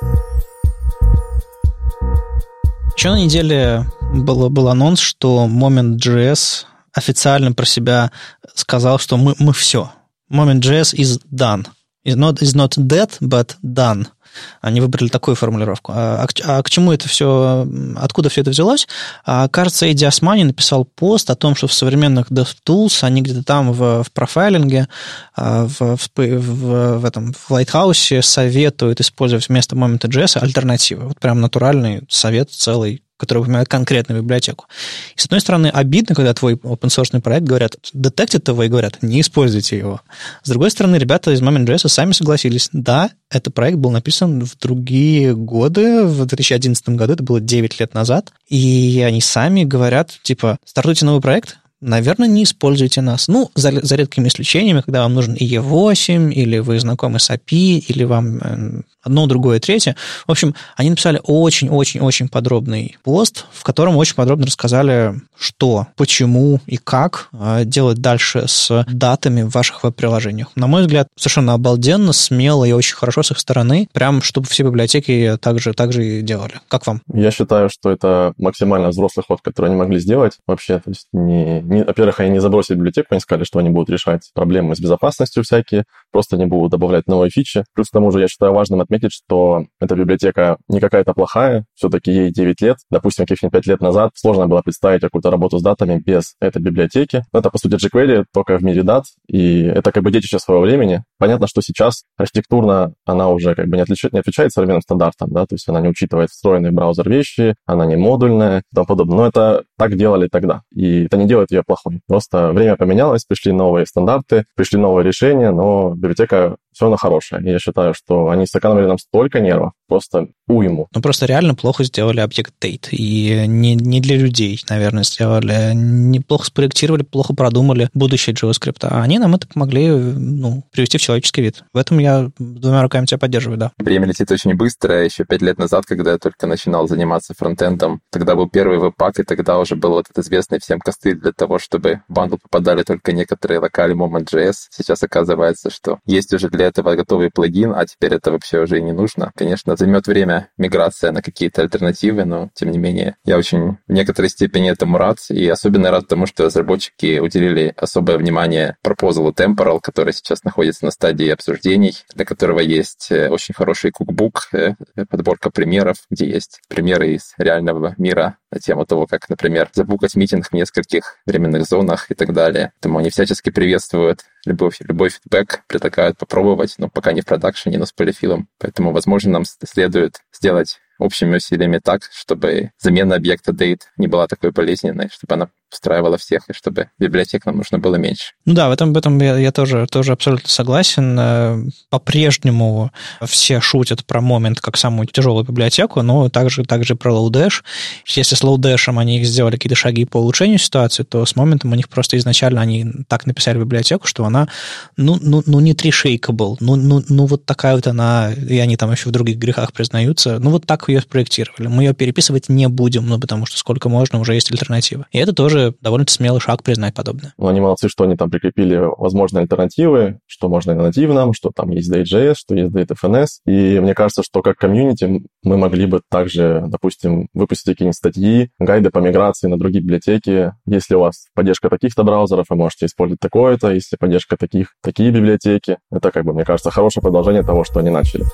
Еще на неделе был, был анонс, что Moment.js официально про себя сказал, что мы, мы все. Moment.js is done. Is not, is not dead, but done. Они выбрали такую формулировку. А, а, а к чему это все, откуда все это взялось? А, кажется, Эдди Османи написал пост о том, что в современных DevTools, они где-то там в, в профайлинге, а, в, в, в, в этом в Lighthouse советуют использовать вместо Moment.js альтернативы. Вот прям натуральный совет целый который упоминает конкретную библиотеку. И, с одной стороны, обидно, когда твой open source проект говорят, детектят его и говорят, не используйте его. С другой стороны, ребята из Moment.js сами согласились, да, этот проект был написан в другие годы, в 2011 году, это было 9 лет назад, и они сами говорят, типа, стартуйте новый проект, наверное, не используйте нас. Ну, за, за редкими исключениями, когда вам нужен IE8, или вы знакомы с API, или вам э, одно, другое, третье. В общем, они написали очень-очень-очень подробный пост, в котором очень подробно рассказали, что, почему и как а, делать дальше с датами в ваших веб-приложениях. На мой взгляд, совершенно обалденно, смело и очень хорошо с их стороны, прям чтобы все библиотеки также, также и делали. Как вам? Я считаю, что это максимально взрослый ход, который они могли сделать вообще. То есть, не, не, во-первых, они не забросили библиотеку, они сказали, что они будут решать проблемы с безопасностью всякие, просто не будут добавлять новые фичи. Плюс к тому же я считаю важным отметить, что эта библиотека не какая-то плохая, все-таки ей 9 лет. Допустим, каких-нибудь 5 лет назад сложно было представить какую-то работу с датами без этой библиотеки. Это, по сути, jQuery только в мире дат, и это как бы детище своего времени. Понятно, что сейчас архитектурно она уже как бы не, отличает, не отвечает современным стандартам, да, то есть она не учитывает встроенный браузер вещи, она не модульная и тому подобное. Но это так делали тогда, и это не делает ее плохой. Просто время поменялось, пришли новые стандарты, пришли новые решения, но библиотека все хорошая. И я считаю, что они сэкономили нам столько нервов, просто уйму. Ну, просто реально плохо сделали объект Date. И не, не для людей, наверное, сделали. Неплохо спроектировали, плохо продумали будущее JavaScript. А они нам это помогли ну, привести в человеческий вид. В этом я двумя руками тебя поддерживаю, да. Время летит очень быстро. Еще пять лет назад, когда я только начинал заниматься фронтендом, тогда был первый веб-пак, и тогда уже был вот этот известный всем костыль для того, чтобы в бандл попадали только некоторые локали Moment.js. Сейчас оказывается, что есть уже для этого готовый плагин, а теперь это вообще уже не нужно. Конечно, займет время миграция на какие-то альтернативы, но тем не менее я очень в некоторой степени этому рад, и особенно рад тому, что разработчики уделили особое внимание пропозалу Temporal, который сейчас находится на стадии обсуждений, для которого есть э, очень хороший кукбук, э, подборка примеров, где есть примеры из реального мира на тему того, как, например, забукать митинг в нескольких временных зонах и так далее. Поэтому они всячески приветствуют любой, любой фидбэк, предлагают попробовать, но пока не в продакшене, но с полифилом. Поэтому, возможно, нам следует сделать общими усилиями так, чтобы замена объекта date не была такой болезненной, чтобы она устраивала всех, и чтобы библиотек нам нужно было меньше. Ну да, в этом, в этом я, я тоже, тоже абсолютно согласен. Э, по-прежнему все шутят про момент как самую тяжелую библиотеку, но также, также про Lodash. Если с Lodash они сделали какие-то шаги по улучшению ситуации, то с моментом у них просто изначально они так написали библиотеку, что она, ну, ну, ну не тришейкабл, ну, ну, ну вот такая вот она, и они там еще в других грехах признаются, ну вот так ее спроектировали. Мы ее переписывать не будем, ну потому что сколько можно, уже есть альтернатива. И это тоже довольно смелый шаг признать подобное. Ну, они молодцы, что они там прикрепили возможные альтернативы, что можно и на нативном, что там есть Date.js, что есть DateFNS. И мне кажется, что как комьюнити мы могли бы также, допустим, выпустить какие-нибудь статьи, гайды по миграции на другие библиотеки. Если у вас поддержка таких-то браузеров, вы можете использовать такое-то, если поддержка таких, такие библиотеки. Это, как бы, мне кажется, хорошее продолжение того, что они начали.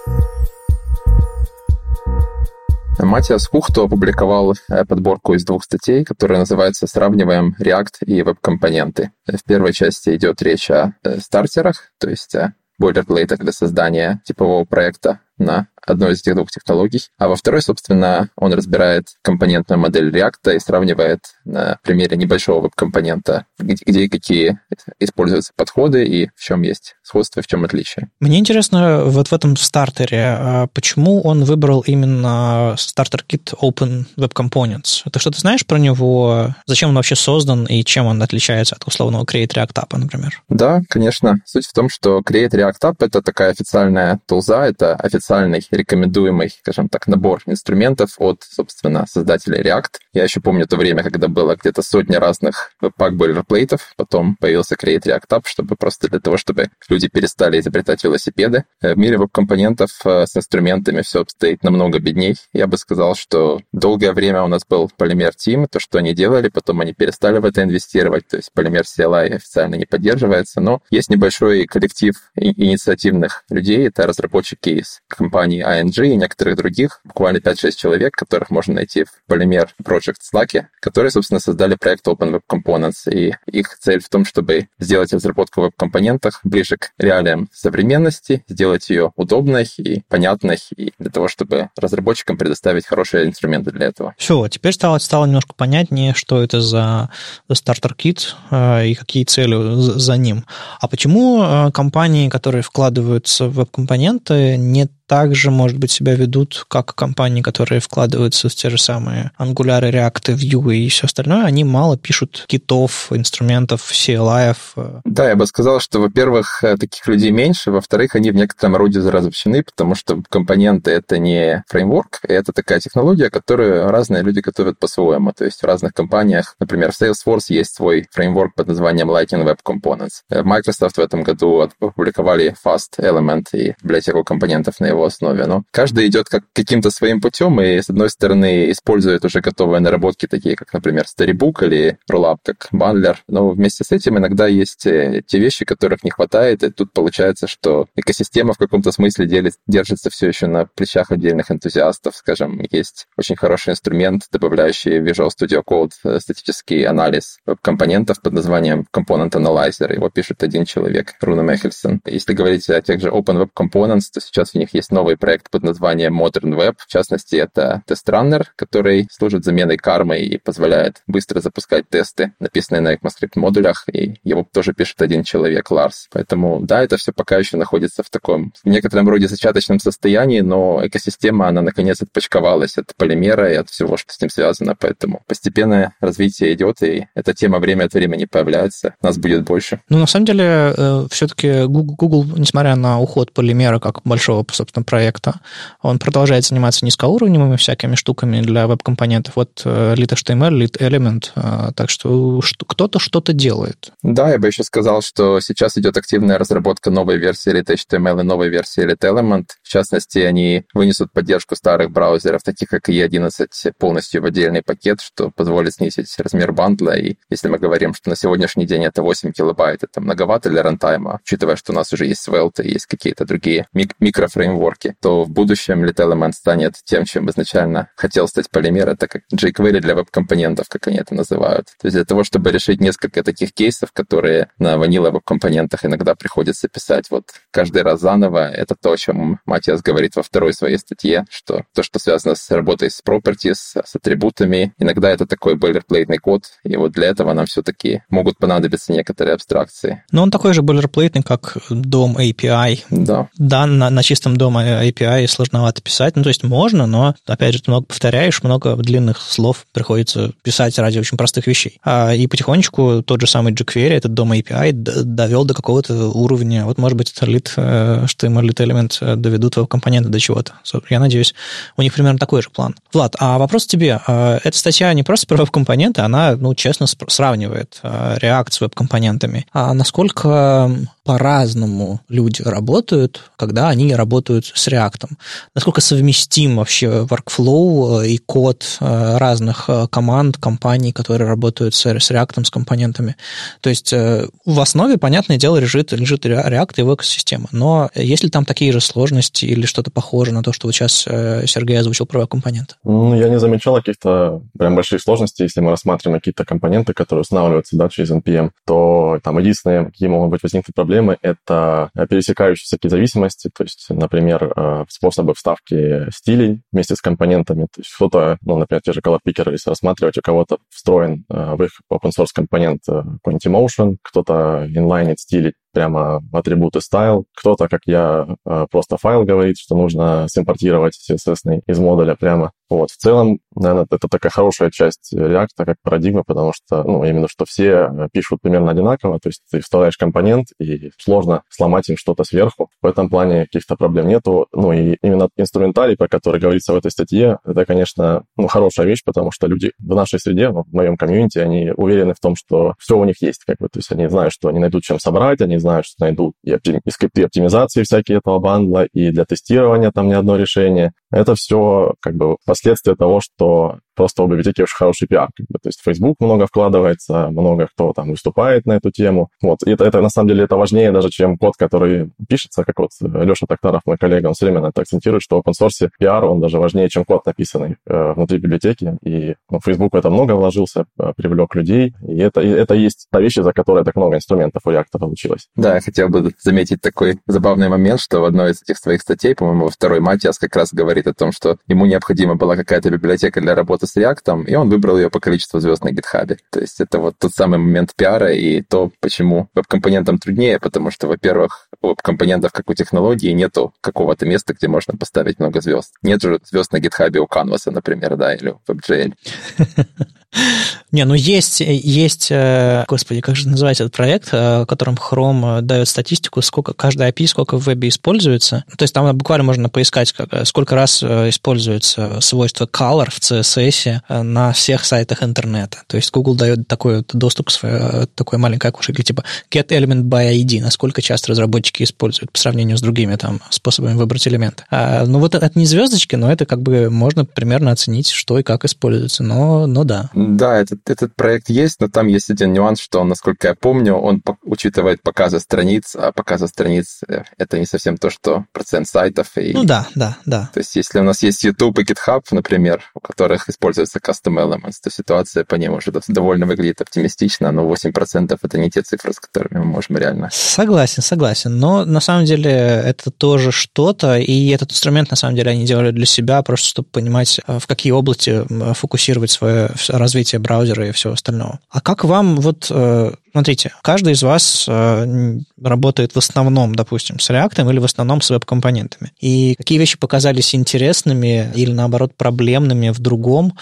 Матиас Кухто опубликовал э, подборку из двух статей, которая называется «Сравниваем React и веб-компоненты». В первой части идет речь о э, стартерах, то есть о бойлерплейтах для создания типового проекта на одной из этих двух технологий. А во второй, собственно, он разбирает компонентную модель React и сравнивает на примере небольшого веб-компонента, где, где какие используются подходы и в чем есть сходство и в чем отличие. Мне интересно вот в этом стартере, а почему он выбрал именно стартер кит Open Web Components? Ты что-то знаешь про него? Зачем он вообще создан и чем он отличается от условного Create React App, например? Да, конечно. Суть в том, что Create React App — это такая официальная тулза, это официальный рекомендуемый, скажем так, набор инструментов от, собственно, создателей React. Я еще помню то время, когда было где-то сотни разных веб-пак бойлерплейтов, потом появился Create React App, чтобы просто для того, чтобы люди перестали изобретать велосипеды. Э, в мире веб-компонентов э, с инструментами все обстоит намного бедней. Я бы сказал, что долгое время у нас был Polymer Team, то, что они делали, потом они перестали в это инвестировать, то есть Polymer CLI официально не поддерживается, но есть небольшой коллектив инициативных людей, это разработчики из компании ING и некоторых других, буквально 5-6 человек, которых можно найти в Polymer Project Slack, которые, собственно, создали проект Open Web Components. И их цель в том, чтобы сделать разработку в веб-компонентах ближе к реалиям современности, сделать ее удобной и понятной, и для того, чтобы разработчикам предоставить хорошие инструменты для этого. Все, теперь стало, стало немножко понятнее, что это за, за стартер-кит э, и какие цели за, за ним. А почему э, компании, которые вкладываются в веб-компоненты, не также, может быть, себя ведут как компании, которые вкладываются в те же самые Angular, React, Vue и все остальное, они мало пишут китов, инструментов, CLI. Да, я бы сказал, что, во-первых, э, таких людей меньше, во-вторых, они в некотором роде разобщены, потому что компоненты — это не фреймворк, это такая технология, которую разные люди готовят по-своему. То есть в разных компаниях, например, в Salesforce есть свой фреймворк под названием Lightning Web Components. Э, Microsoft в этом году опубликовали Fast Element и библиотеку компонентов на его его основе. Но каждый идет как каким-то своим путем и, с одной стороны, использует уже готовые наработки, такие как, например, Storybook или Rollup, как Bundler. Но вместе с этим иногда есть э, те вещи, которых не хватает, и тут получается, что экосистема в каком-то смысле делит, держится все еще на плечах отдельных энтузиастов. Скажем, есть очень хороший инструмент, добавляющий в Visual Studio Code э, статический анализ компонентов под названием Component Analyzer. Его пишет один человек, Руна Мехельсон. Если говорить о тех же Open Web Components, то сейчас у них есть новый проект под названием Modern Web. В частности, это тест-раннер, который служит заменой кармы и позволяет быстро запускать тесты, написанные на ECMAScript модулях, и его тоже пишет один человек, Ларс. Поэтому, да, это все пока еще находится в таком в некотором роде зачаточном состоянии, но экосистема, она наконец отпочковалась от полимера и от всего, что с ним связано, поэтому постепенное развитие идет, и эта тема время от времени появляется, нас будет больше. Ну, на самом деле, э, все-таки Google, несмотря на уход полимера как большого, собственно, проекта. Он продолжает заниматься низкоуровневыми всякими штуками для веб-компонентов. Вот lit HTML, lit element, так что кто-то что-то делает. Да, я бы еще сказал, что сейчас идет активная разработка новой версии lit HTML и новой версии lit element. В частности, они вынесут поддержку старых браузеров, таких как E11, полностью в отдельный пакет, что позволит снизить размер бандла. И если мы говорим, что на сегодняшний день это 8 килобайт, это многовато для рантайма, учитывая, что у нас уже есть Svelte и есть какие-то другие мик- микрофреймворки, то в будущем Element станет тем, чем изначально хотел стать Polymer, это как jQuery для веб-компонентов, как они это называют. То есть для того, чтобы решить несколько таких кейсов, которые на ванила веб-компонентах иногда приходится писать вот каждый раз заново, это то, о чем Матиас говорит во второй своей статье, что то, что связано с работой с properties, с атрибутами, иногда это такой бойлерплейтный код, и вот для этого нам все-таки могут понадобиться некоторые абстракции. Но он такой же бойлерплейтный, как DOM API. Да. Да, на, на чистом DOM API сложновато писать. Ну, то есть можно, но, опять же, ты много повторяешь, много длинных слов приходится писать ради очень простых вещей. А, и потихонечку тот же самый jQuery, этот DOM API, довел до какого-то уровня. Вот, может быть, lit, HTML, lit element доведут его компоненты до чего-то. Я надеюсь, у них примерно такой же план. Влад, а вопрос тебе. А, эта статья не просто про веб-компоненты, она, ну, честно, сравнивает а, React с веб-компонентами. А насколько по-разному люди работают, когда они работают с React. Насколько совместим вообще workflow и код э, разных э, команд, компаний, которые работают с, React, с компонентами. То есть э, в основе, понятное дело, лежит, лежит React и его экосистема. Но есть ли там такие же сложности или что-то похожее на то, что вот сейчас Сергей озвучил про компоненты? Ну, я не замечал каких-то прям больших сложностей. Если мы рассматриваем какие-то компоненты, которые устанавливаются да, через NPM, то там единственное, какие могут быть возникнуть проблемы, проблемы — это пересекающиеся всякие зависимости, то есть, например, э, способы вставки стилей вместе с компонентами. То есть кто-то, ну, например, те же picker, если рассматривать, у кого-то встроен э, в их open source компонент э, emotion, кто-то инлайнит стили прямо атрибуты style. Кто-то, как я, просто файл говорит, что нужно симпортировать CSS из модуля прямо. Вот. В целом, наверное, это такая хорошая часть React как парадигма, потому что, ну, именно что все пишут примерно одинаково, то есть ты вставляешь компонент, и сложно сломать им что-то сверху. В этом плане каких-то проблем нету. Ну, и именно инструментарий, про который говорится в этой статье, это, конечно, ну, хорошая вещь, потому что люди в нашей среде, ну, в моем комьюнити, они уверены в том, что все у них есть, как бы, то есть они знают, что они найдут чем собрать, они знают, что найдут и, оптим... и скрипты оптимизации всякие этого бандла, и для тестирования там не одно решение. Это все как бы последствия того, что просто у библиотеки очень хороший пиар. Как бы. То есть Facebook много вкладывается, много кто там выступает на эту тему. Вот. И это, это на самом деле это важнее даже, чем код, который пишется, как вот Леша Токтаров, мой коллега, он все время на это акцентирует, что open source пиар, он даже важнее, чем код, написанный э, внутри библиотеки. И ну, Facebook в это много вложился, э, привлек людей. И это, и это есть та вещь, за которой так много инструментов у React получилось. Да, я хотел бы заметить такой забавный момент, что в одной из этих своих статей, по-моему, во второй Матиас как раз говорит о том, что ему необходима была какая-то библиотека для работы с React, и он выбрал ее по количеству звезд на GitHub. То есть это вот тот самый момент пиара и то, почему веб-компонентам труднее, потому что, во-первых, у веб-компонентов, как у технологии, нету какого-то места, где можно поставить много звезд. Нет же звезд на GitHub у Canvas, например, да, или у WebGL. Не, ну есть, есть, э, господи, как же называется этот проект, э, в котором Chrome э, дает статистику, сколько каждая API, сколько в вебе используется. То есть там буквально можно поискать, сколько раз используется свойство color в CSS на всех сайтах интернета. То есть Google дает такой доступ к своей, такой маленькой окошке, типа get element by ID, насколько часто разработчики используют по сравнению с другими там способами выбрать элемент. А, ну вот это не звездочки, но это как бы можно примерно оценить, что и как используется. Но, но да. Да, этот, этот проект есть, но там есть один нюанс, что, насколько я помню, он учитывает показы страниц, а показы страниц э, — это не совсем то, что процент сайтов. И... Ну да, да, да. То есть если у нас есть YouTube и GitHub, например, у которых используется custom elements, то ситуация по ним уже довольно выглядит оптимистично, но 8% — это не те цифры, с которыми мы можем реально... Согласен, согласен. Но на самом деле это тоже что-то, и этот инструмент на самом деле они делали для себя, просто чтобы понимать, э, в какие области фокусировать свое развитие браузера и всего остального. А как вам вот э, Смотрите, каждый из вас э, работает в основном, допустим, с React или в основном с веб-компонентами. И какие вещи показались интересными или, наоборот, проблемными в другом,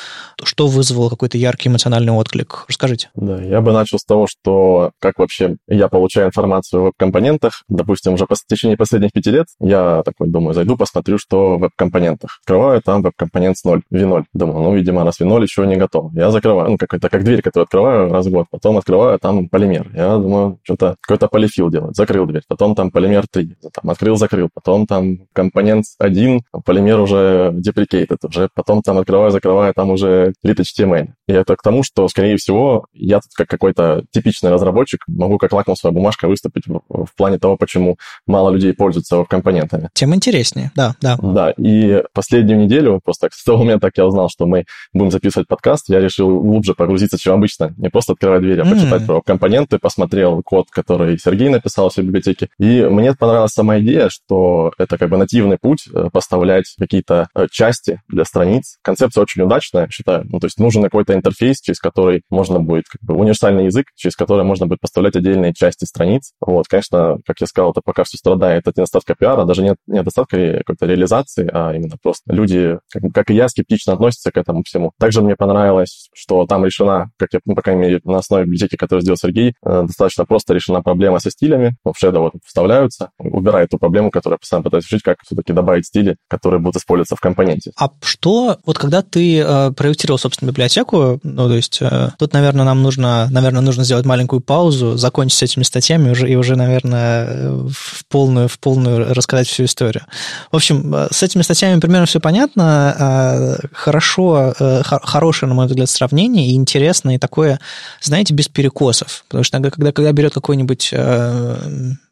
что вызвало какой-то яркий эмоциональный отклик? Расскажите. Да, я бы начал с того, что как вообще я получаю информацию о веб-компонентах. Допустим, уже по, в течение последних пяти лет я такой думаю, зайду, посмотрю, что в веб-компонентах. Открываю, там веб-компонент с 0, v0. Думаю, ну, видимо, раз v0 еще не готов. Я закрываю, ну, какой-то как дверь, которую открываю раз в год. Потом открываю, там полимер. Я думаю, что-то какой-то полифил делать. Закрыл дверь. Потом там полимер 3. Там открыл, закрыл. Потом там компонент 1, полимер уже deprecated. Уже потом там открываю, закрываю, там уже lit HTML. И это к тому, что, скорее всего, я тут как какой-то типичный разработчик могу как лакмусовая бумажка выступить в, в плане того, почему мало людей пользуются веб-компонентами. Тем интереснее, да, да. Да, и последнюю неделю, просто с того момента, как я узнал, что мы будем записывать подкаст, я решил глубже погрузиться, чем обычно. Не просто открывать дверь, а mm-hmm. почитать про компоненты, посмотрел код, который Сергей написал в своей библиотеке. И мне понравилась сама идея, что это как бы нативный путь э, поставлять какие-то э, части для страниц. Концепция очень удачная, считаю. Ну, то есть нужен какой-то интерфейс, через который можно будет, как бы универсальный язык, через который можно будет поставлять отдельные части страниц. Вот, конечно, как я сказал, это пока все страдает от недостатка пиара, даже нет недостатка какой-то реализации, а именно просто люди, как, как и я, скептично относятся к этому всему. Также мне понравилось, что там решена, как я, ну, по крайней мере, на основе библиотеки, которую сделал Сергей, э, достаточно просто решена проблема со стилями. В Shadow вот вставляются, убирает ту проблему, которую постоянно пытаюсь решить, как все-таки добавить стили, которые будут использоваться в компоненте. А что, вот когда ты э, проектировал, собственно, библиотеку, ну, то есть э, тут, наверное, нам нужно, наверное, нужно сделать маленькую паузу, закончить с этими статьями уже, и уже, наверное, в полную, в полную рассказать всю историю. В общем, э, с этими статьями примерно все понятно. Э, хорошо, э, хорошее, на мой взгляд, сравнение и интересное, и такое, знаете, без перекосов. Потому что когда, когда берет какой-нибудь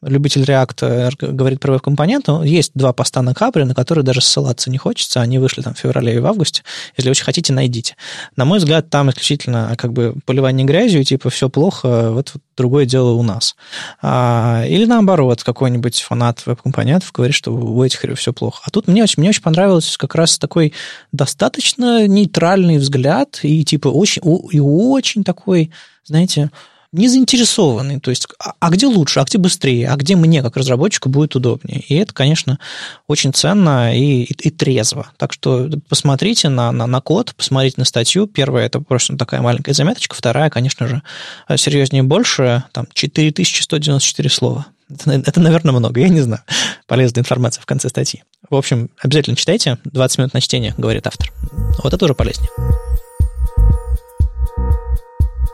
любитель React говорит про веб-компонент, есть два поста на Капре, на которые даже ссылаться не хочется, они вышли там в феврале и в августе. Если очень хотите, найдите. На мой взгляд, там исключительно как бы поливание грязью, типа все плохо, вот, вот другое дело у нас. А, или наоборот, какой-нибудь фанат веб-компонентов говорит, что у этих все плохо. А тут мне очень, мне очень понравился как раз такой достаточно нейтральный взгляд и типа очень, и очень такой, знаете, не заинтересованы. То есть, а, а где лучше, а где быстрее, а где мне, как разработчику, будет удобнее. И это, конечно, очень ценно и, и, и трезво. Так что посмотрите на, на, на код, посмотрите на статью. Первая – это просто такая маленькая заметочка. Вторая, конечно же, серьезнее больше, там 4194 слова. Это, это, наверное, много, я не знаю. Полезная информация в конце статьи. В общем, обязательно читайте. 20 минут на чтение, говорит автор. Вот это уже полезнее.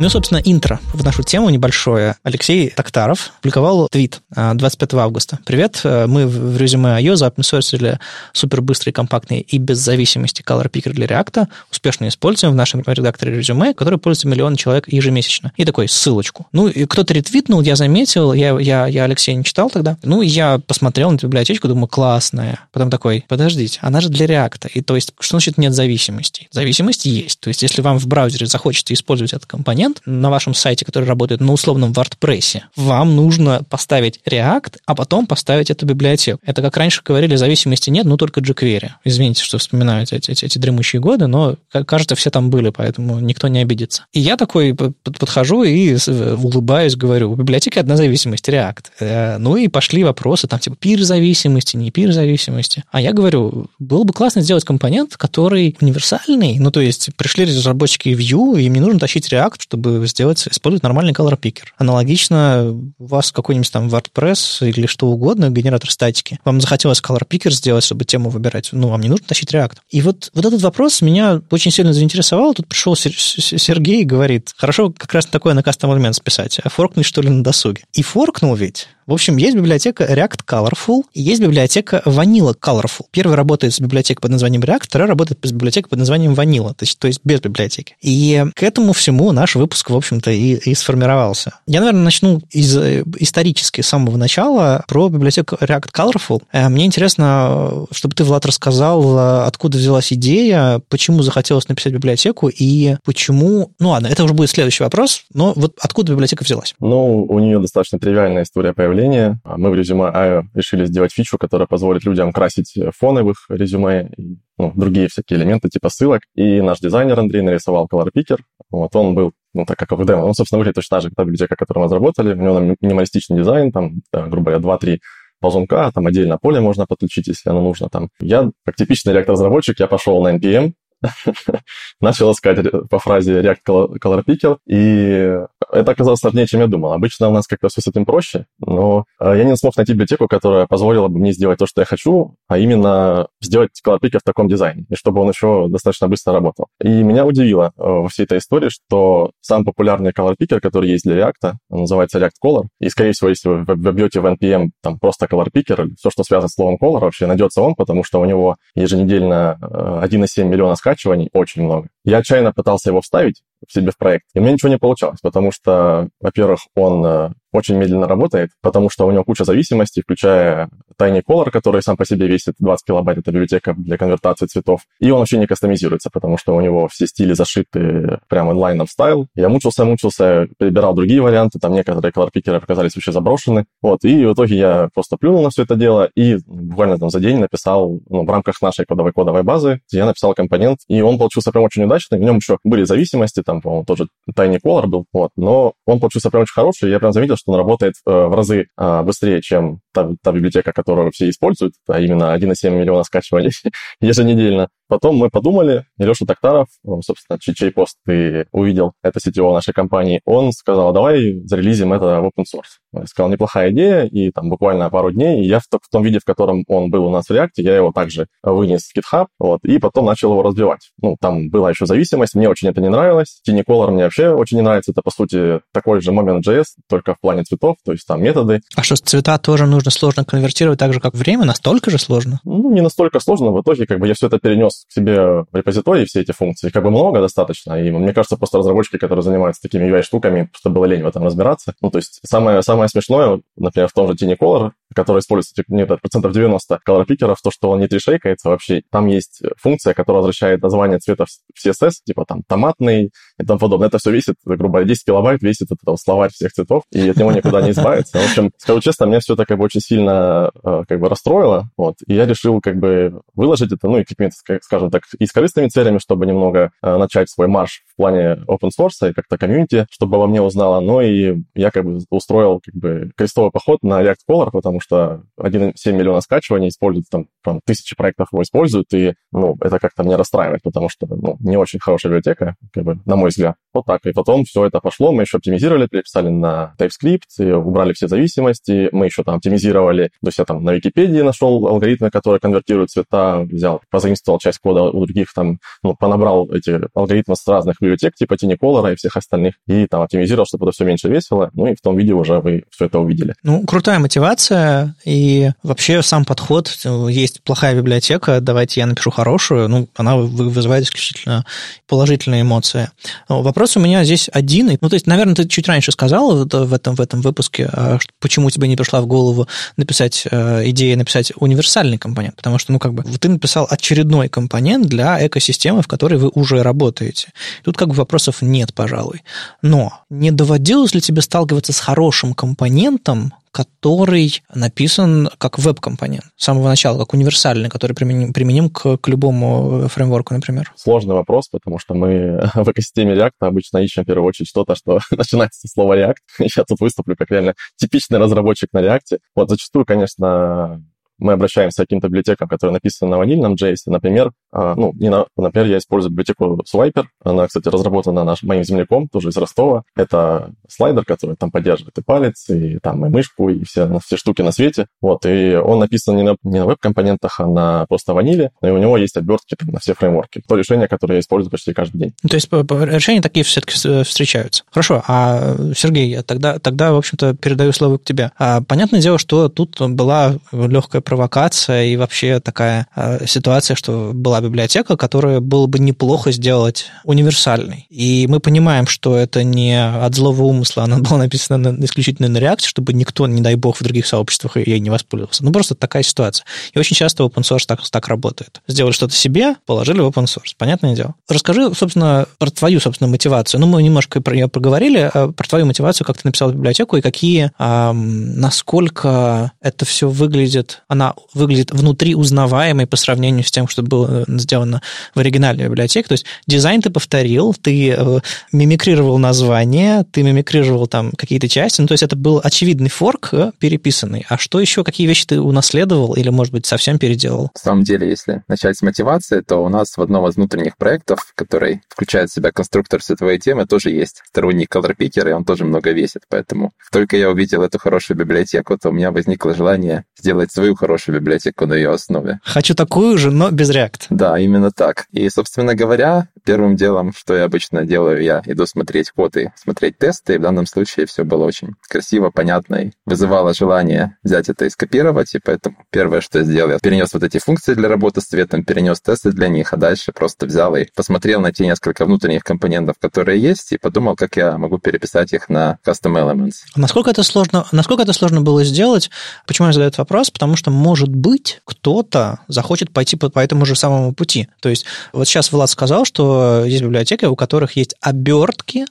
Ну, собственно, интро в нашу тему небольшое. Алексей Токтаров публиковал твит 25 а, августа. Привет, э, мы в резюме IO заопенсорсили супербыстрый, компактный и без зависимости Color Picker для React. Успешно используем в нашем редакторе резюме, который пользуется миллион человек ежемесячно. И такой, ссылочку. Ну, и кто-то ретвитнул, я заметил, я, я, я Алексея не читал тогда. Ну, я посмотрел на эту библиотечку, думаю, классная. Потом такой, подождите, она же для React. И то есть, что значит нет зависимости? Зависимость есть. То есть, если вам в браузере захочется использовать этот компонент, компонент на вашем сайте, который работает на условном WordPress, вам нужно поставить React, а потом поставить эту библиотеку. Это, как раньше говорили, зависимости нет, ну только jQuery. Извините, что вспоминаю эти, эти, эти дремущие годы, но, кажется, все там были, поэтому никто не обидится. И я такой подхожу и улыбаюсь, говорю, у библиотеки одна зависимость, React. Э, ну и пошли вопросы, там типа пир-зависимости, не пир-зависимости. А я говорю, было бы классно сделать компонент, который универсальный, ну то есть пришли разработчики Vue, им не нужно тащить React, чтобы сделать, использовать нормальный color picker. Аналогично у вас какой-нибудь там WordPress или что угодно, генератор статики. Вам захотелось color picker сделать, чтобы тему выбирать. Ну, вам не нужно тащить React. И вот, вот этот вопрос меня очень сильно заинтересовал. Тут пришел Сергей и говорит, хорошо как раз такое на custom элемент списать, а форкнуть что ли на досуге. И форкнул ведь в общем, есть библиотека React Colorful и есть библиотека Vanilla Colorful. Первая работает с библиотекой под названием React, вторая работает с библиотекой под названием Vanilla, то есть, то есть без библиотеки. И к этому всему наш выпуск, в общем-то, и, и сформировался. Я, наверное, начну из исторически с самого начала про библиотеку React Colorful. Э, мне интересно, чтобы ты, Влад, рассказал, откуда взялась идея, почему захотелось написать библиотеку и почему... Ну ладно, это уже будет следующий вопрос, но вот откуда библиотека взялась? Ну, у нее достаточно тривиальная история появления заявление. А мы в резюме AIO решили сделать фичу, которая позволит людям красить фоны в их резюме и ну, другие всякие элементы типа ссылок. И наш дизайнер Андрей нарисовал color picker. Вот он был ну, так как в демо. Он, собственно, выглядит точно так же, как та библиотека, которую мы разработали. У него минималистичный дизайн, там, да, грубо говоря, 2-3 ползунка, там отдельно поле можно подключить, если оно нужно. Там. Я, как типичный React-разработчик, я пошел на NPM, начал искать по фразе React Color Picker, и это оказалось сложнее, чем я думал. Обычно у нас как-то все с этим проще, но э, я не смог найти библиотеку, которая позволила бы мне сделать то, что я хочу, а именно сделать Color Picker в таком дизайне, и чтобы он еще достаточно быстро работал. И меня удивило э, во всей этой истории, что самый популярный Color Picker, который есть для React, называется React Color, и, скорее всего, если вы вобьете в NPM там просто Color Picker, все, что связано с словом Color, вообще найдется он, потому что у него еженедельно 1,7 э, миллиона скачиваний, очень много. Я отчаянно пытался его вставить в себе в проект, и у меня ничего не получалось, потому что, во-первых, он очень медленно работает, потому что у него куча зависимостей, включая Tiny Color, который сам по себе весит 20 килобайт, это библиотека для конвертации цветов, и он вообще не кастомизируется, потому что у него все стили зашиты прямо инлайном в стайл. Я мучился, мучился, перебирал другие варианты, там некоторые color-пикеры показались вообще заброшены, вот, и в итоге я просто плюнул на все это дело и буквально там за день написал, ну, в рамках нашей кодовой кодовой базы, я написал компонент, и он получился прям очень удачный, в нем еще были зависимости, там, по-моему, тоже Tiny Color был, вот, но он получился прям очень хороший, я прям заметил, что он работает э, в разы э, быстрее, чем та, та библиотека, которую все используют, а именно 1,7 миллиона скачиваний еженедельно. Потом мы подумали, и Леша Токтаров, собственно, чей пост ты увидел, это CTO нашей компании, он сказал, давай зарелизим это в open source. Я сказал, неплохая идея, и там буквально пару дней, и я в, в том виде, в котором он был у нас в React, я его также вынес в GitHub, вот, и потом начал его разбивать. Ну, там была еще зависимость, мне очень это не нравилось. Tiny Color мне вообще очень не нравится, это, по сути, такой же Moment.js, только в плане цветов, то есть там методы. А что, цвета тоже нужно сложно конвертировать так же, как время? Настолько же сложно? Ну, не настолько сложно, в итоге как бы я все это перенес к себе в репозитории, все эти функции, как бы много достаточно, и мне кажется, просто разработчики, которые занимаются такими UI-штуками, просто было лень в этом разбираться. Ну, то есть самое, самое смешное, например, в том же Tiny Color, который используется типа, нет, процентов 90 color пикеров, то, что он не трешейкается вообще. Там есть функция, которая возвращает название цветов в CSS, типа там томатный и тому подобное. Это все весит, грубо говоря, 10 килобайт весит этот словарь всех цветов, и от него никуда не избавиться. В общем, скажу честно, меня все это как бы очень сильно э, как бы расстроило, вот, и я решил как бы выложить это, ну, и какими-то, скажем так, и с корыстными целями, чтобы немного э, начать свой марш в плане open source и как-то комьюнити, чтобы обо мне узнала, но и я как бы устроил как бы крестовый поход на React Color, потому что 1,7 миллиона скачиваний используют, там, там тысячи проектов его используют, и, ну, это как-то меня расстраивает, потому что, ну, не очень хорошая библиотека, как бы, на мой взгляд. Вот так. И потом все это пошло, мы еще оптимизировали, переписали на TypeScript, и убрали все зависимости, мы еще там оптимизировали, то есть я там на Википедии нашел алгоритмы, которые конвертируют цвета, взял, позаимствовал часть кода у других, там, ну, понабрал эти алгоритмы с разных библиотек, типа Tinicolor и всех остальных, и там оптимизировал, чтобы это все меньше весело, ну, и в том видео уже вы все это увидели. Ну, крутая мотивация, и вообще сам подход, есть плохая библиотека, давайте я напишу хорошую, ну, она вызывает исключительно положительные эмоции. Вопрос у меня здесь один, ну, то есть, наверное, ты чуть раньше сказал в этом, в этом выпуске, а, почему тебе не пришла в голову написать э, идея написать универсальный компонент, потому что, ну, как бы, ты написал очередной компонент для экосистемы, в которой вы уже работаете. Тут как бы вопросов нет, пожалуй. Но не доводилось ли тебе сталкиваться с хорошим компонентом, который написан как веб-компонент с самого начала, как универсальный, который применим, применим к, к любому фреймворку, например? Сложный вопрос, потому что мы в экосистеме React обычно ищем в первую очередь что-то, что начинается со слова React. Я тут выступлю как реально типичный разработчик на React. Вот зачастую, конечно, мы обращаемся к каким-то библиотекам, которые написаны на ванильном JS. Например, а, ну, не на, например, я использую библиотеку Swiper. Она, кстати, разработана наш, моим земляком, тоже из Ростова. Это слайдер, который там поддерживает и палец, и там и мышку, и все, все штуки на свете. Вот, и он написан не на, не на веб-компонентах, а на просто ваниле, и у него есть обертки там, на все фреймворки. То решение, которое я использую почти каждый день. То есть решения такие все-таки встречаются. Хорошо, а Сергей, тогда, тогда в общем-то, передаю слово к тебе. А, понятное дело, что тут была легкая провокация и вообще такая э, ситуация, что была библиотека, которая было бы неплохо сделать универсальной. И мы понимаем, что это не от злого умысла, она была написана на, исключительно на реакции, чтобы никто, не дай бог, в других сообществах ей не воспользовался. Ну, просто такая ситуация. И очень часто open source так, так работает. Сделали что-то себе, положили в open source. Понятное дело. Расскажи, собственно, про твою, собственно, мотивацию. Ну, мы немножко про нее проговорили, а про твою мотивацию, как ты написал библиотеку, и какие, а, насколько это все выглядит она выглядит внутри узнаваемой по сравнению с тем, что было сделано в оригинальной библиотеке. То есть дизайн ты повторил, ты э, мимикрировал название, ты мимикрировал там какие-то части. Ну, то есть это был очевидный форк э, переписанный. А что еще, какие вещи ты унаследовал или, может быть, совсем переделал? В самом деле, если начать с мотивации, то у нас в одном из внутренних проектов, который включает в себя конструктор световой темы, тоже есть сторонний picker, и он тоже много весит. Поэтому только я увидел эту хорошую библиотеку, то у меня возникло желание сделать свою хорошую библиотеку на ее основе. Хочу такую же, но без React. Да, именно так. И, собственно говоря, первым делом, что я обычно делаю, я иду смотреть код и смотреть тесты, и в данном случае все было очень красиво, понятно, и вызывало желание взять это и скопировать, и поэтому первое, что я сделал, я перенес вот эти функции для работы с цветом, перенес тесты для них, а дальше просто взял и посмотрел на те несколько внутренних компонентов, которые есть, и подумал, как я могу переписать их на custom elements. Насколько это сложно, насколько это сложно было сделать? Почему я задаю этот вопрос? Потому что, может быть, кто-то захочет пойти по, по этому же самому пути. То есть вот сейчас Влад сказал, что есть библиотеки, у которых есть обертки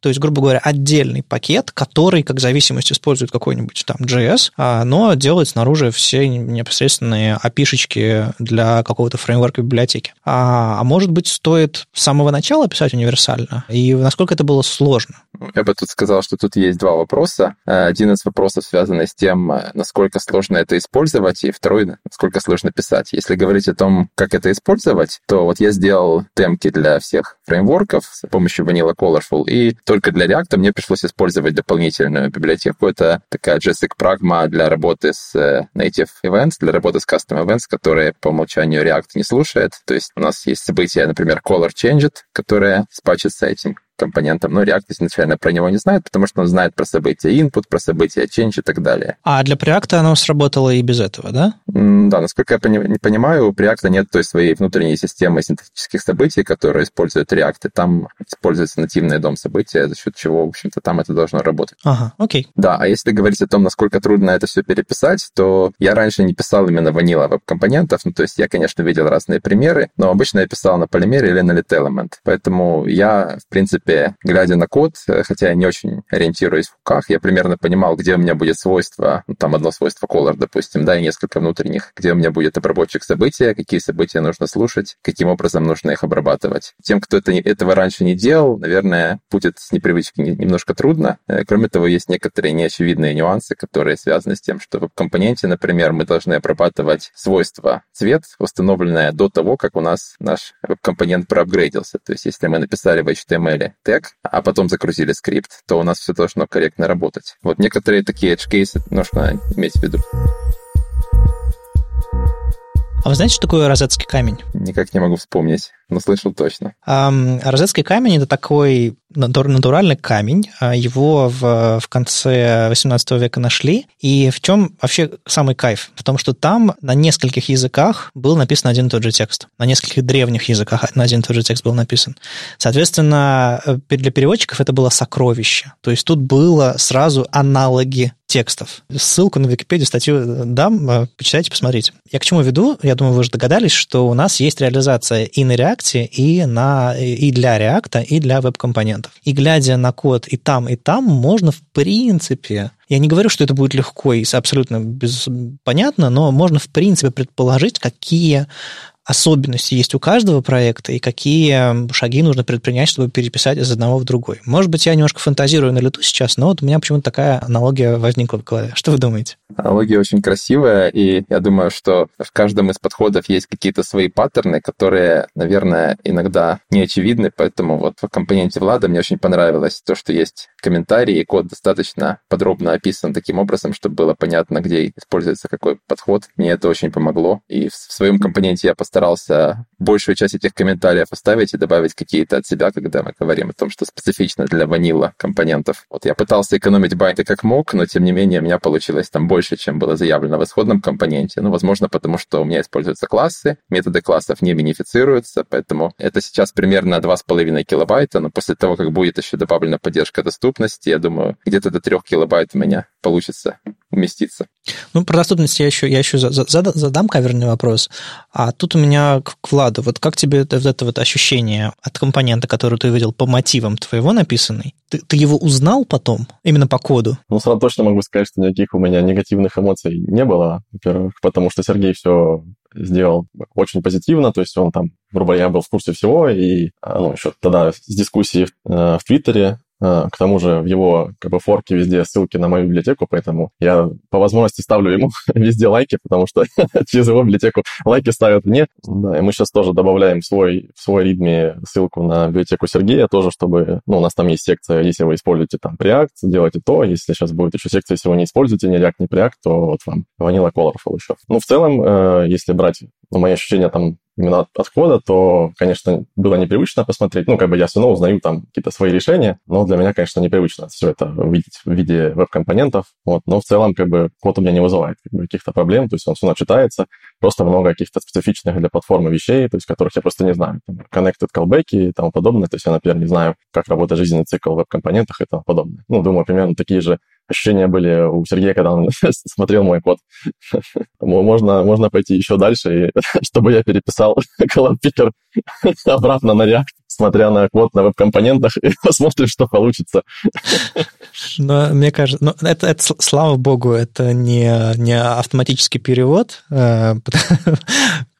то есть, грубо говоря, отдельный пакет, который, как зависимость, использует какой-нибудь там JS, а, но делает снаружи все непосредственные опишечки для какого-то фреймворка библиотеки. А, а может быть, стоит с самого начала писать универсально? И насколько это было сложно? Я бы тут сказал, что тут есть два вопроса. Один из вопросов связан с тем, насколько сложно это использовать, и второй, насколько сложно писать. Если говорить о том, как это использовать, то вот я сделал темки для всех фреймворков с помощью Vanilla Colorful, и только для React мне пришлось использовать дополнительную библиотеку. Это такая JSX Pragma для работы с э, Native Events, для работы с Custom Events, которые по умолчанию React не слушает. То есть у нас есть события, например, Color Changed, которое спачится этим компонентом, но React изначально про него не знает, потому что он знает про события input, про события change и так далее. А для Preact оно сработало и без этого, да? да, насколько я пони- понимаю, у Preact нет той своей внутренней системы синтетических событий, которые используют React, и там используется нативный дом события, за счет чего, в общем-то, там это должно работать. Ага, окей. Да, а если говорить о том, насколько трудно это все переписать, то я раньше не писал именно ванила веб-компонентов, ну, то есть я, конечно, видел разные примеры, но обычно я писал на полимере или на lit element, поэтому я, в принципе, принципе, глядя на код, э, хотя я не очень ориентируюсь в хуках, я примерно понимал, где у меня будет свойство, ну, там одно свойство color, допустим, да, и несколько внутренних, где у меня будет обработчик события, какие события нужно слушать, каким образом нужно их обрабатывать. Тем, кто это, этого раньше не делал, наверное, будет с непривычки немножко трудно. Э, кроме того, есть некоторые неочевидные нюансы, которые связаны с тем, что в компоненте, например, мы должны обрабатывать свойства цвет, установленное до того, как у нас наш компонент проапгрейдился. То есть, если мы написали в HTML тег, а потом загрузили скрипт, то у нас все должно корректно работать. Вот некоторые такие edge кейсы нужно иметь в виду. А вы знаете, что такое розетский камень? Никак не могу вспомнить, но слышал точно. Розетский камень – это такой натуральный камень. А его в, в конце 18 века нашли. И в чем вообще самый кайф? В том, что там на нескольких языках был написан один и тот же текст. На нескольких древних языках на один и тот же текст был написан. Соответственно, э, для переводчиков это было сокровище. То есть тут было сразу аналоги текстов. Ссылку на Википедию, статью дам, э, почитайте, посмотрите. Я к чему веду? Я думаю, вы уже догадались, что у нас есть реализация и на React, и, на, и для React, и для веб-компонентов. И глядя на код и там, и там, можно в принципе я не говорю, что это будет легко и абсолютно без... понятно, но можно, в принципе, предположить, какие особенности есть у каждого проекта и какие шаги нужно предпринять, чтобы переписать из одного в другой. Может быть, я немножко фантазирую на лету сейчас, но вот у меня почему-то такая аналогия возникла в голове. Что вы думаете? Аналогия очень красивая, и я думаю, что в каждом из подходов есть какие-то свои паттерны, которые, наверное, иногда не очевидны, поэтому вот в компоненте Влада мне очень понравилось то, что есть комментарии, и код достаточно подробно описан таким образом, чтобы было понятно, где используется какой подход. Мне это очень помогло, и в своем компоненте я поставил старался большую часть этих комментариев оставить и добавить какие-то от себя, когда мы говорим о том, что специфично для ванила компонентов. Вот я пытался экономить байты как мог, но тем не менее у меня получилось там больше, чем было заявлено в исходном компоненте. Ну, возможно, потому что у меня используются классы, методы классов не минифицируются, поэтому это сейчас примерно 2,5 килобайта, но после того, как будет еще добавлена поддержка доступности, я думаю, где-то до 3 килобайт у меня получится уместиться. Ну, про доступность я еще, я еще задам каверный вопрос. А тут у меня меня к, Владу. Вот как тебе вот это вот ощущение от компонента, который ты видел по мотивам твоего написанный? Ты, ты его узнал потом, именно по коду? Ну, сразу точно могу сказать, что никаких у меня негативных эмоций не было. Во-первых, потому что Сергей все сделал очень позитивно, то есть он там, грубо говоря, был в курсе всего, и а, ну, еще тогда с дискуссии в, э, в Твиттере к тому же в его как бы, форке везде ссылки на мою библиотеку, поэтому я по возможности ставлю ему везде лайки, потому что через его библиотеку лайки ставят мне. Да, и мы сейчас тоже добавляем свой, в свой ритме ссылку на библиотеку Сергея тоже, чтобы... Ну, у нас там есть секция, если вы используете там Preact, делайте то. Если сейчас будет еще секция, если вы не используете ни React, ни Preact, то вот вам Vanilla Colorful еще. Ну, в целом, э, если брать ну, мои ощущения там именно от подхода, то, конечно, было непривычно посмотреть. Ну, как бы я все равно узнаю там какие-то свои решения, но для меня, конечно, непривычно все это видеть в виде веб-компонентов. Вот. Но в целом, как бы, код у меня не вызывает как бы, каких-то проблем, то есть он все читается. Просто много каких-то специфичных для платформы вещей, то есть которых я просто не знаю. Там, connected callback и тому подобное. То есть я, например, не знаю, как работает жизненный цикл в веб-компонентах и тому подобное. Ну, думаю, примерно такие же ощущения были у Сергея, когда он смотрел мой код. можно, можно пойти еще дальше, и, чтобы я переписал Picker обратно на React, смотря на код на веб-компонентах, и посмотрим, что получится. Но мне кажется, ну, это, это, слава богу, это не, не автоматический перевод, э,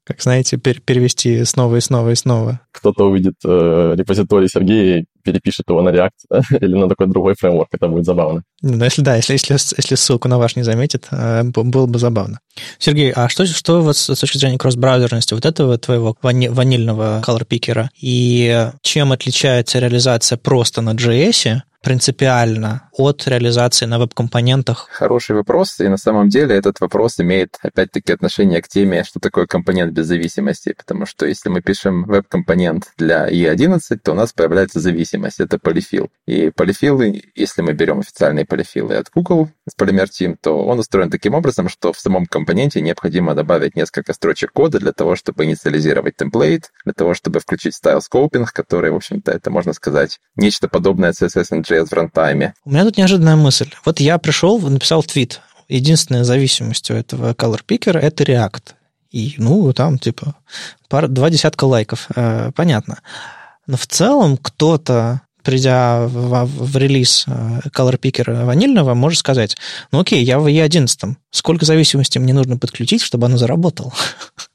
как знаете, перевести снова и снова и снова. Кто-то увидит э, репозиторий Сергея и перепишет его на React или на такой другой фреймворк, это будет забавно. Ну, если да, если, если, если ссылку на ваш не заметит, э, было бы забавно. Сергей, а что, что у вас с точки зрения кросс-браузерности вот этого твоего вани, ванильного color picker и чем отличается реализация просто на JS принципиально от реализации на веб-компонентах? Хороший вопрос, и на самом деле этот вопрос имеет опять-таки отношение к теме, что такое компонент без зависимости, потому что если мы пишем веб-компонент для E11, то у нас появляется зависимость, это полифил. И полифилы, если мы берем официальные полифилы от Google с Polymer Team, то он устроен таким образом, что в самом компоненте необходимо добавить несколько строчек кода для того, чтобы инициализировать темплейт, для того, чтобы включить стайл скопинг, который, в общем-то, это, можно сказать, нечто подобное CSS and JS в рантайме. У меня тут неожиданная мысль. Вот я пришел, написал твит. Единственная зависимость у этого color picker — это React. И, ну, там, типа, пар, два десятка лайков. Э, понятно. Но в целом кто-то придя в, в релиз э, Color Picker ванильного, может сказать, ну окей, я в E11, сколько зависимостей мне нужно подключить, чтобы оно заработало?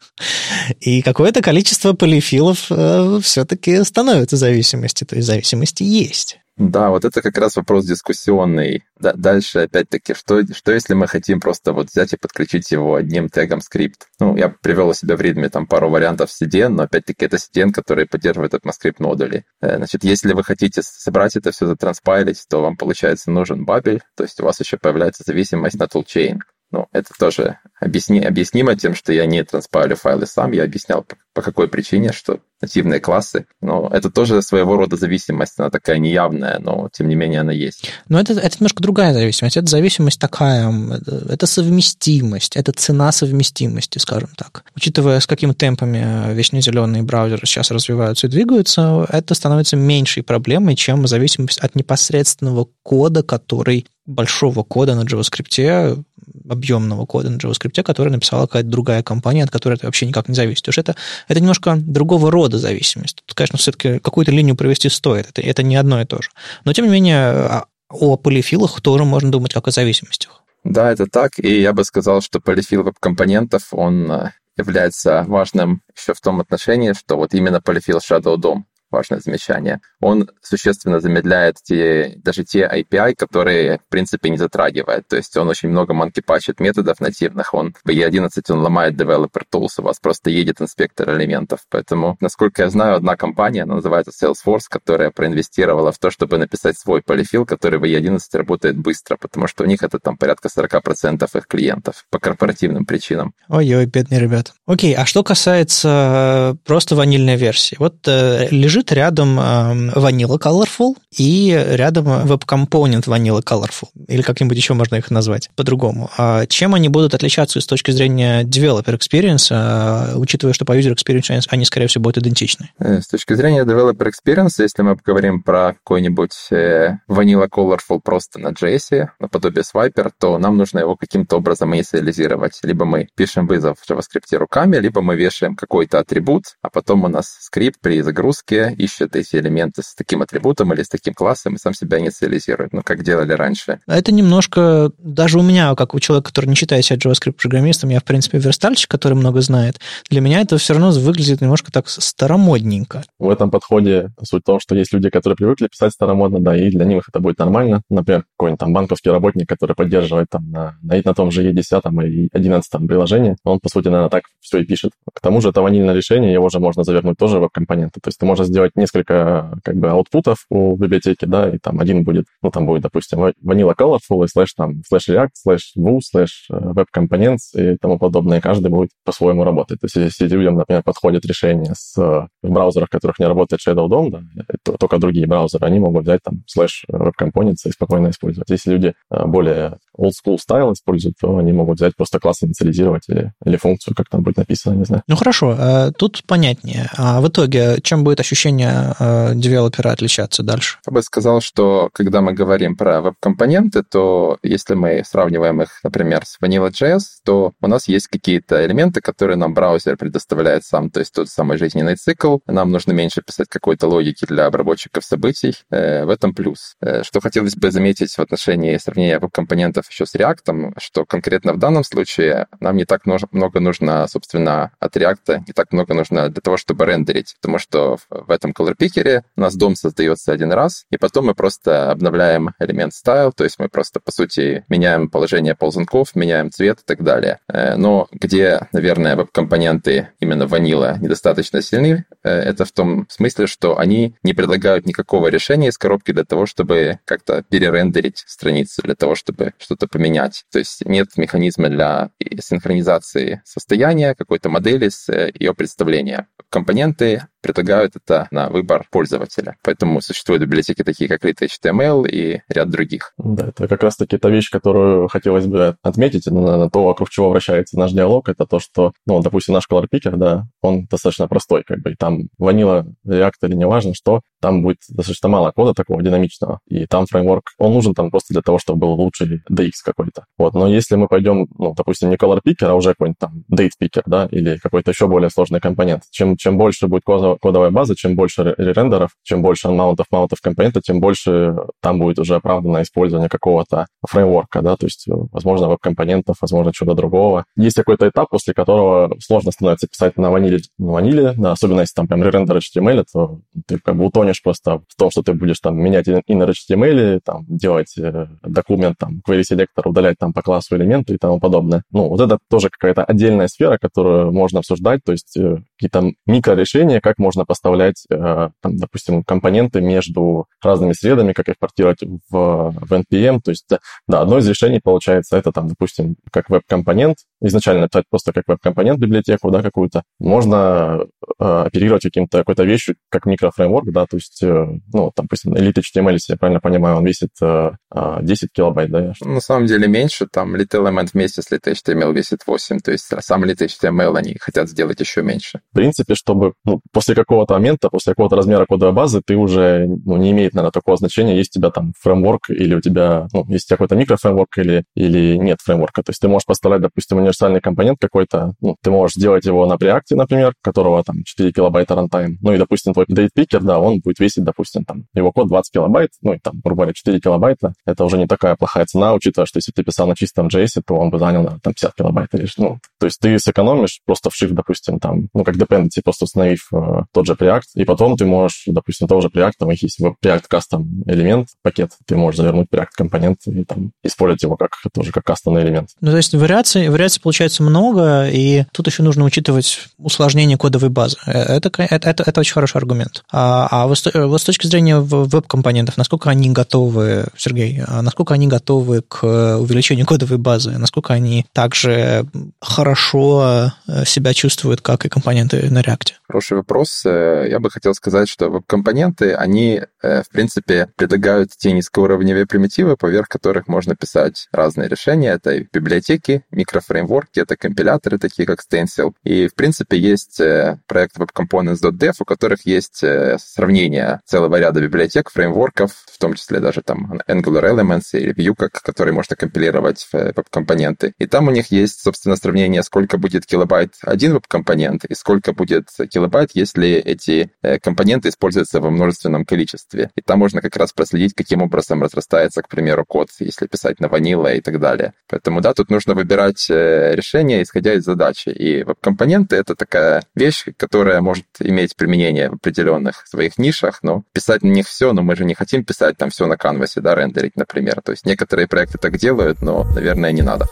И какое-то количество полифилов э, все-таки становится зависимостью, то есть зависимости есть. Да, вот это как раз вопрос дискуссионный. Да, дальше, опять-таки, что, что если мы хотим просто вот взять и подключить его одним тегом скрипт? Ну, я привел у себя в ритме там пару вариантов CDN, но опять-таки это CDN, который поддерживает ECMAScript модули. Э, значит, если вы хотите собрать это все, затранспайлить, то вам, получается, нужен бабель, то есть у вас еще появляется зависимость на toolchain. Ну, это тоже объясни, объяснимо тем, что я не транспайлю файлы сам. Я объяснял, по, по какой причине, что нативные классы. Но это тоже своего рода зависимость. Она такая неявная, но тем не менее она есть. Но это, это немножко другая зависимость. Это зависимость такая, это совместимость, это цена совместимости, скажем так. Учитывая, с какими темпами вечно зеленые браузеры сейчас развиваются и двигаются, это становится меньшей проблемой, чем зависимость от непосредственного кода, который большого кода на JavaScript, объемного кода на JavaScript, который написала какая-то другая компания, от которой это вообще никак не зависит. Потому что это, это немножко другого рода зависимость. Тут, конечно, все-таки какую-то линию провести стоит. Это, это не одно и то же. Но, тем не менее, а, о полифилах тоже можно думать как о зависимостях. Да, это так. И я бы сказал, что полифил веб-компонентов, он э, является важным еще в том отношении, что вот именно полифил Shadow DOM важное замечание. Он существенно замедляет те, даже те API, которые, в принципе, не затрагивает. То есть он очень много манки-пачит методов нативных. Он в E11 он ломает developer tools, у вас просто едет инспектор элементов. Поэтому, насколько я знаю, одна компания, она называется Salesforce, которая проинвестировала в то, чтобы написать свой полифил, который в E11 работает быстро, потому что у них это там порядка 40% их клиентов по корпоративным причинам. Ой-ой, бедные ребята. Окей, а что касается э, просто ванильной версии? Вот э, лежит лежит рядом Vanilla Colorful и рядом Web Component Vanilla Colorful. Или как-нибудь еще можно их назвать по-другому. А чем они будут отличаться с точки зрения developer experience, а, учитывая, что по user experience они, скорее всего, будут идентичны? Э, с точки зрения developer experience, если мы поговорим про какой-нибудь э, Vanilla Colorful просто на JS, наподобие Swiper, то нам нужно его каким-то образом инициализировать. Либо мы пишем вызов в JavaScript руками, либо мы вешаем какой-то атрибут, а потом у нас скрипт при загрузке ищет эти элементы с таким атрибутом или с таким классом и сам себя инициализирует, ну, как делали раньше. Это немножко, даже у меня, как у человека, который не считает себя JavaScript-программистом, я, в принципе, верстальщик, который много знает, для меня это все равно выглядит немножко так старомодненько. В этом подходе суть в том, что есть люди, которые привыкли писать старомодно, да, и для них это будет нормально. Например, какой-нибудь там банковский работник, который поддерживает там на, на, на том же IE10 и 11 приложении, он, по сути, наверное, так все и пишет. К тому же это ванильное решение, его же можно завернуть тоже в компоненты. То есть ты можешь сделать несколько как бы output ов у библиотеки, да, и там один будет, ну, там будет, допустим, vanilla colorful и слэш там, слэш react, слэш vue, слэш э, web components и тому подобное. Каждый будет по-своему работать. То есть если людям, например, подходит решение с, в браузерах, в которых не работает Shadow DOM, да, то, только другие браузеры, они могут взять там слэш web components и спокойно использовать. Если люди э, более old school style используют, то они могут взять просто класс инициализировать или, или функцию, как там будет написано, не знаю. Ну хорошо, э, тут понятнее. А в итоге, чем будет ощущение э, девелопера отличаться дальше? Я бы сказал, что когда мы говорим про веб-компоненты, то если мы сравниваем их, например, с Vanilla.js, то у нас есть какие-то элементы, которые нам браузер предоставляет сам, то есть тот самый жизненный цикл. Нам нужно меньше писать какой-то логики для обработчиков событий. Э, в этом плюс. Что хотелось бы заметить в отношении сравнения веб-компонентов еще с React, что конкретно в данном случае нам не так много нужно, собственно, от React, не так много нужно для того, чтобы рендерить, потому что в этом color picker у нас дом создается один раз, и потом мы просто обновляем элемент style, то есть мы просто, по сути, меняем положение ползунков, меняем цвет и так далее. Э, но где, наверное, веб-компоненты именно ванила недостаточно сильны, э, это в том смысле, что они не предлагают никакого решения из коробки для того, чтобы как-то перерендерить страницу, для того, чтобы что-то поменять. То есть нет механизма для синхронизации состояния какой-то модели с э, ее представления. Компоненты предлагают это на выбор пользователя. Поэтому существуют библиотеки такие, как Lit HTML и ряд других. Да, это как раз-таки та вещь, которую хотелось бы отметить, на, на то, вокруг чего вращается наш диалог, это то, что, ну, допустим, наш color picker, да, он достаточно простой, как бы, и там ванила, React или неважно что, там будет достаточно мало кода такого динамичного, и там фреймворк, он нужен там просто для того, чтобы был лучший DX какой-то. Вот, но если мы пойдем, ну, допустим, не color picker, а уже какой-нибудь там date picker, да, или какой-то еще более сложный компонент, чем, чем больше будет кода, кодовая база, чем больше рендеров, чем больше маунтов, маунтов компонента, тем больше там будет уже оправдано использование какого-то фреймворка, да, то есть, возможно, веб-компонентов, возможно, чего-то другого. Есть какой-то этап, после которого сложно становится писать на ваниле, на ваниле, да, особенно если там прям рендер HTML, то ты как бы утонешь просто в том, что ты будешь там менять inner HTML, там, делать э, документ, там, query selector, удалять там по классу элементы и тому подобное. Ну, вот это тоже какая-то отдельная сфера, которую можно обсуждать, то есть э, какие-то микрорешения, как можно поставлять, э, там, допустим, компоненты между разными средами, как их портировать в, в NPM. То есть, да, одно из решений получается это, там, допустим, как веб-компонент, изначально написать просто как веб-компонент библиотеку, да, какую-то. Можно э, оперировать каким-то какой-то вещью, как микрофреймворк, да, то есть, э, ну, там, допустим, Elite HTML, если я правильно понимаю, он весит э, 10 килобайт, да? На самом деле меньше, там Lit Element вместе с Lit HTML весит 8, то есть сам Lit HTML они хотят сделать еще меньше. В принципе, чтобы ну, после какого-то момента, после какого-то размера кодовой базы, ты уже ну, не имеет, наверное, такого значения, есть у тебя там фреймворк или у тебя, ну, есть какой-то микрофреймворк или, или нет фреймворка. То есть ты можешь поставлять, допустим, универсальный компонент какой-то, ну, ты можешь сделать его на Preact, например, которого там 4 килобайта runtime. Ну и, допустим, твой picker, да, он будет весить, допустим, там, его код 20 килобайт, ну и там, грубо говоря, 4 килобайта. Это уже не такая плохая цена, учитывая, что если ты писал на чистом JS, то он бы занял, наверное, там 50 килобайт или ну, то есть ты сэкономишь просто вшив, допустим, там, ну, как dependency, просто установив э, тот же Preact, и потом ты можешь, допустим, того же Preact, там, есть Preact custom element, пакет, ты можешь завернуть Preact компонент и там использовать его как тоже как кастомный элемент. Ну, то есть вариаций, вариаций получается много, и тут еще нужно учитывать усложнение кодовой базы. Это, это, это, это очень хороший аргумент. А, а вот с точки зрения веб-компонентов, насколько они готовы, Сергей, а насколько они готовы к увеличению кодовой базы, насколько они также хорошо себя чувствуют, как и компоненты на React? Хороший вопрос. Я бы хотел сказать, что веб-компоненты, они, в принципе, предлагают те низкоуровневые примитивы, поверх которых можно писать разные решения. Это библиотеки, микрофреймворки, это компиляторы, такие как Stencil. И, в принципе, есть э, проект webcomponents.dev, у которых есть э, сравнение целого ряда библиотек, фреймворков, в том числе даже там Angular Elements или Vue, как, которые можно компилировать в э, веб-компоненты. И там у них есть, собственно, сравнение, сколько будет килобайт один веб-компонент и сколько будет килобайт, если эти компоненты используются во множественном количестве. И там можно как раз проследить, каким образом разрастается, к примеру, код, если писать на vanilla и так далее. Поэтому, да, тут нужно выбирать решение, исходя из задачи. И веб-компоненты — это такая вещь, которая может иметь применение в определенных своих нишах, но писать на них все, но мы же не хотим писать там все на канвасе, да, рендерить, например. То есть некоторые проекты так делают, но, наверное, не надо.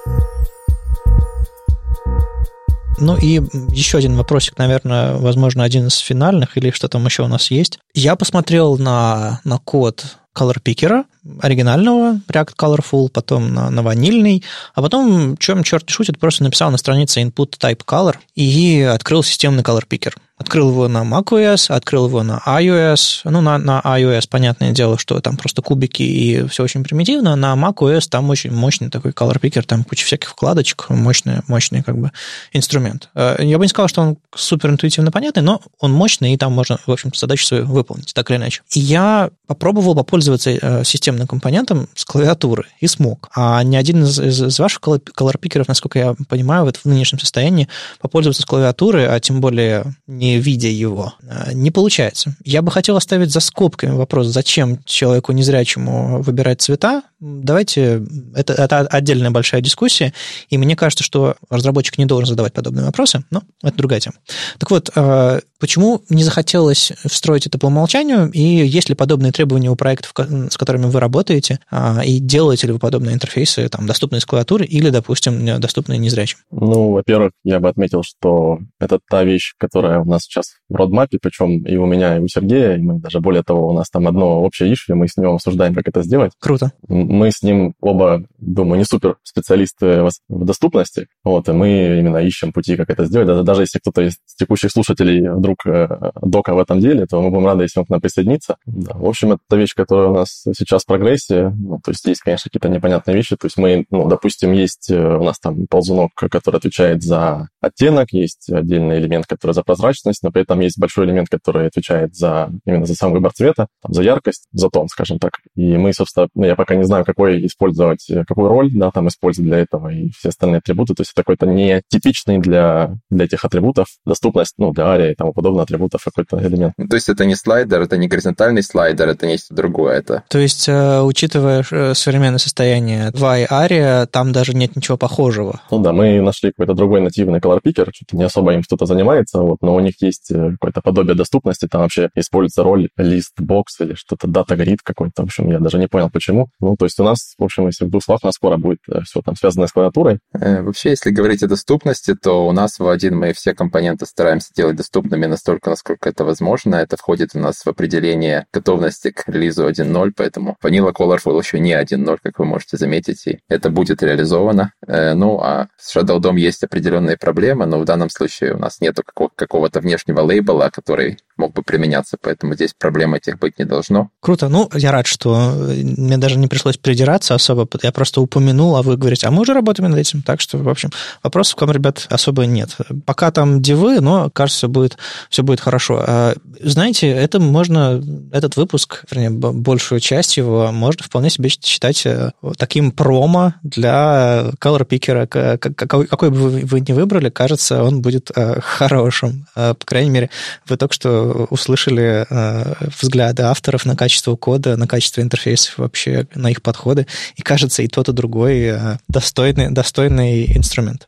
Ну и еще один вопросик, наверное, возможно, один из финальных, или что там еще у нас есть. Я посмотрел на, на код Color Picker, оригинального React Colorful, потом на, на ванильный, а потом, чем черт не шутит, просто написал на странице input type color и открыл системный Color Picker. Открыл его на macOS, открыл его на iOS. Ну, на, на iOS, понятное дело, что там просто кубики и все очень примитивно. На macOS там очень мощный такой color picker, там куча всяких вкладочек, мощный, мощный как бы инструмент. Э, я бы не сказал, что он супер интуитивно понятный, но он мощный, и там можно, в общем, задачу свою выполнить, так или иначе. И я попробовал попользоваться э, системным компонентом с клавиатуры и смог. А ни один из, из, из ваших color насколько я понимаю, вот в нынешнем состоянии попользоваться с клавиатуры, а тем более не видя его, э, не получается. Я бы хотел оставить за скобками вопрос, зачем человеку незрячему выбирать цвета. Давайте, это, это отдельная большая дискуссия, и мне кажется, что разработчик не должен задавать подобные вопросы, но это другая тема. Так вот, э, почему не захотелось встроить это по умолчанию, и есть ли подобные требования у проектов, с которыми вы работаете, а, и делаете ли вы подобные интерфейсы, там, доступные с клавиатуры или, допустим, доступные незрячим? Ну, во-первых, я бы отметил, что это та вещь, которая у нас сейчас в родмапе, причем и у меня, и у Сергея, и мы даже более того, у нас там одно общее issue, мы с ним обсуждаем, как это сделать. Круто. Мы с ним оба, думаю, не супер специалисты в доступности, вот, и мы именно ищем пути, как это сделать. Даже, даже если кто-то из текущих слушателей вдруг э, дока в этом деле, то мы будем рады, если он к нам присоединится. Да. В общем, это та вещь, которая у нас сейчас в прогрессе. Ну, то есть есть, конечно, какие-то непонятные вещи. То есть мы, ну, допустим, есть э, у нас там ползунок, который отвечает за оттенок, есть отдельный элемент, который за прозрачность, но при этом есть большой элемент, который отвечает за именно за сам выбор цвета, там, за яркость, за тон, скажем так. И мы, собственно, ну, я пока не знаю, какой использовать, э, какую роль, да, там использовать для этого и все остальные атрибуты. То есть это какой-то не типичный для, для этих атрибутов доступность, ну, для ARIA и тому подобное атрибутов какой-то элемент. То есть это не слайдер, это не горизонтальный слайдер, это нечто другое. Это... То есть, э, учитывая э, современное состояние y ARIA, там даже нет ничего похожего. Ну да, мы нашли какой-то другой нативный color picker, что-то не особо им кто-то занимается, вот, но у них есть какое-то подобие доступности, там вообще используется роль лист-бокс или что-то, дата-грид какой-то, в общем, я даже не понял, почему. Ну, то есть у нас, в общем, если в двух словах, у нас скоро будет э, все там связанное с клавиатурой. Э, вообще, если говорить о доступности, то у нас в один мы все компоненты стараемся делать доступными настолько, насколько это возможно. Это входит у нас в определение готовности к релизу 1.0, поэтому Vanilla Colorful еще не 1.0, как вы можете заметить, и это будет реализовано. Э, ну, а с Shadow DOM есть определенные проблемы, но в данном случае у нас нет какого-то внешнего лейбла, который мог бы применяться, поэтому здесь проблем этих быть не должно. Круто. Ну, я рад, что мне даже не пришлось придираться особо. Я просто упомянул, а вы говорите, а мы уже работаем над этим. Так что, в общем, вопросов к вам, ребят, особо нет. Пока там дивы, но, кажется, все будет, все будет хорошо. А, знаете, это можно, этот выпуск, вернее, большую часть его можно вполне себе считать э, таким промо для Color Picker. Какой, бы вы ни выбрали, кажется, он будет э, хорошим. Э, по крайней мере, вы только что услышали э, взгляды авторов на качество кода, на качество интерфейсов вообще, на их подходы. И кажется, и тот, и другой э, достойный, достойный инструмент.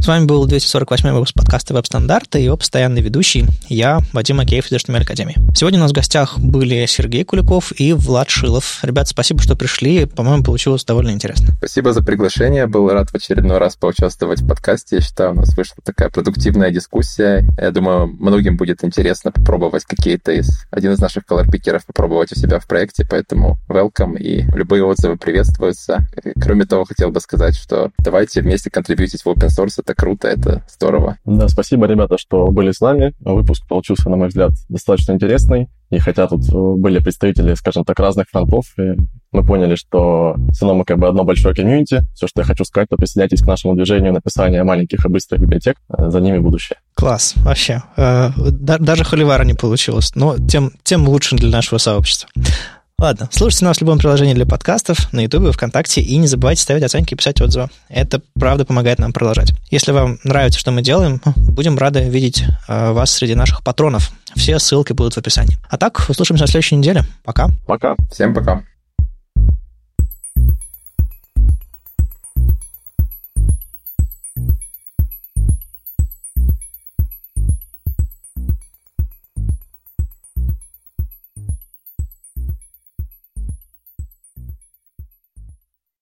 С вами был 248 выпуск подкаста «Веб-стандарты» и его постоянный ведущий, я, Вадим Акеев из HTML Академии. Сегодня у нас в гостях были Сергей Куликов и Влад Шилов. Ребят, спасибо, что пришли. По-моему, получилось довольно интересно. Спасибо за приглашение. Был рад в очередной раз поучаствовать в подкасте. Я считаю, у нас вышла такая продуктивная дискуссия. Я думаю, многим будет интересно попробовать какие-то из... Один из наших колорпикеров попробовать у себя в проекте, поэтому welcome, и любые отзывы приветствуются. Кроме того, хотел бы сказать, что давайте вместе контрибьютить в open source это круто, это здорово. Да, спасибо, ребята, что были с нами. Выпуск получился, на мой взгляд, достаточно интересный. И хотя тут э, были представители, скажем так, разных фронтов, и мы поняли, что все равно мы как бы одно большое комьюнити. Все, что я хочу сказать, то присоединяйтесь к нашему движению написания маленьких и быстрых библиотек. Э, за ними будущее. Класс, вообще. Э, даже холивара не получилось, но тем, тем лучше для нашего сообщества. Ладно, слушайте нас в любом приложении для подкастов, на YouTube, ВКонтакте, и не забывайте ставить оценки и писать отзывы. Это, правда, помогает нам продолжать. Если вам нравится, что мы делаем, будем рады видеть э, вас среди наших патронов. Все ссылки будут в описании. А так, услышимся на следующей неделе. Пока. Пока. Всем пока.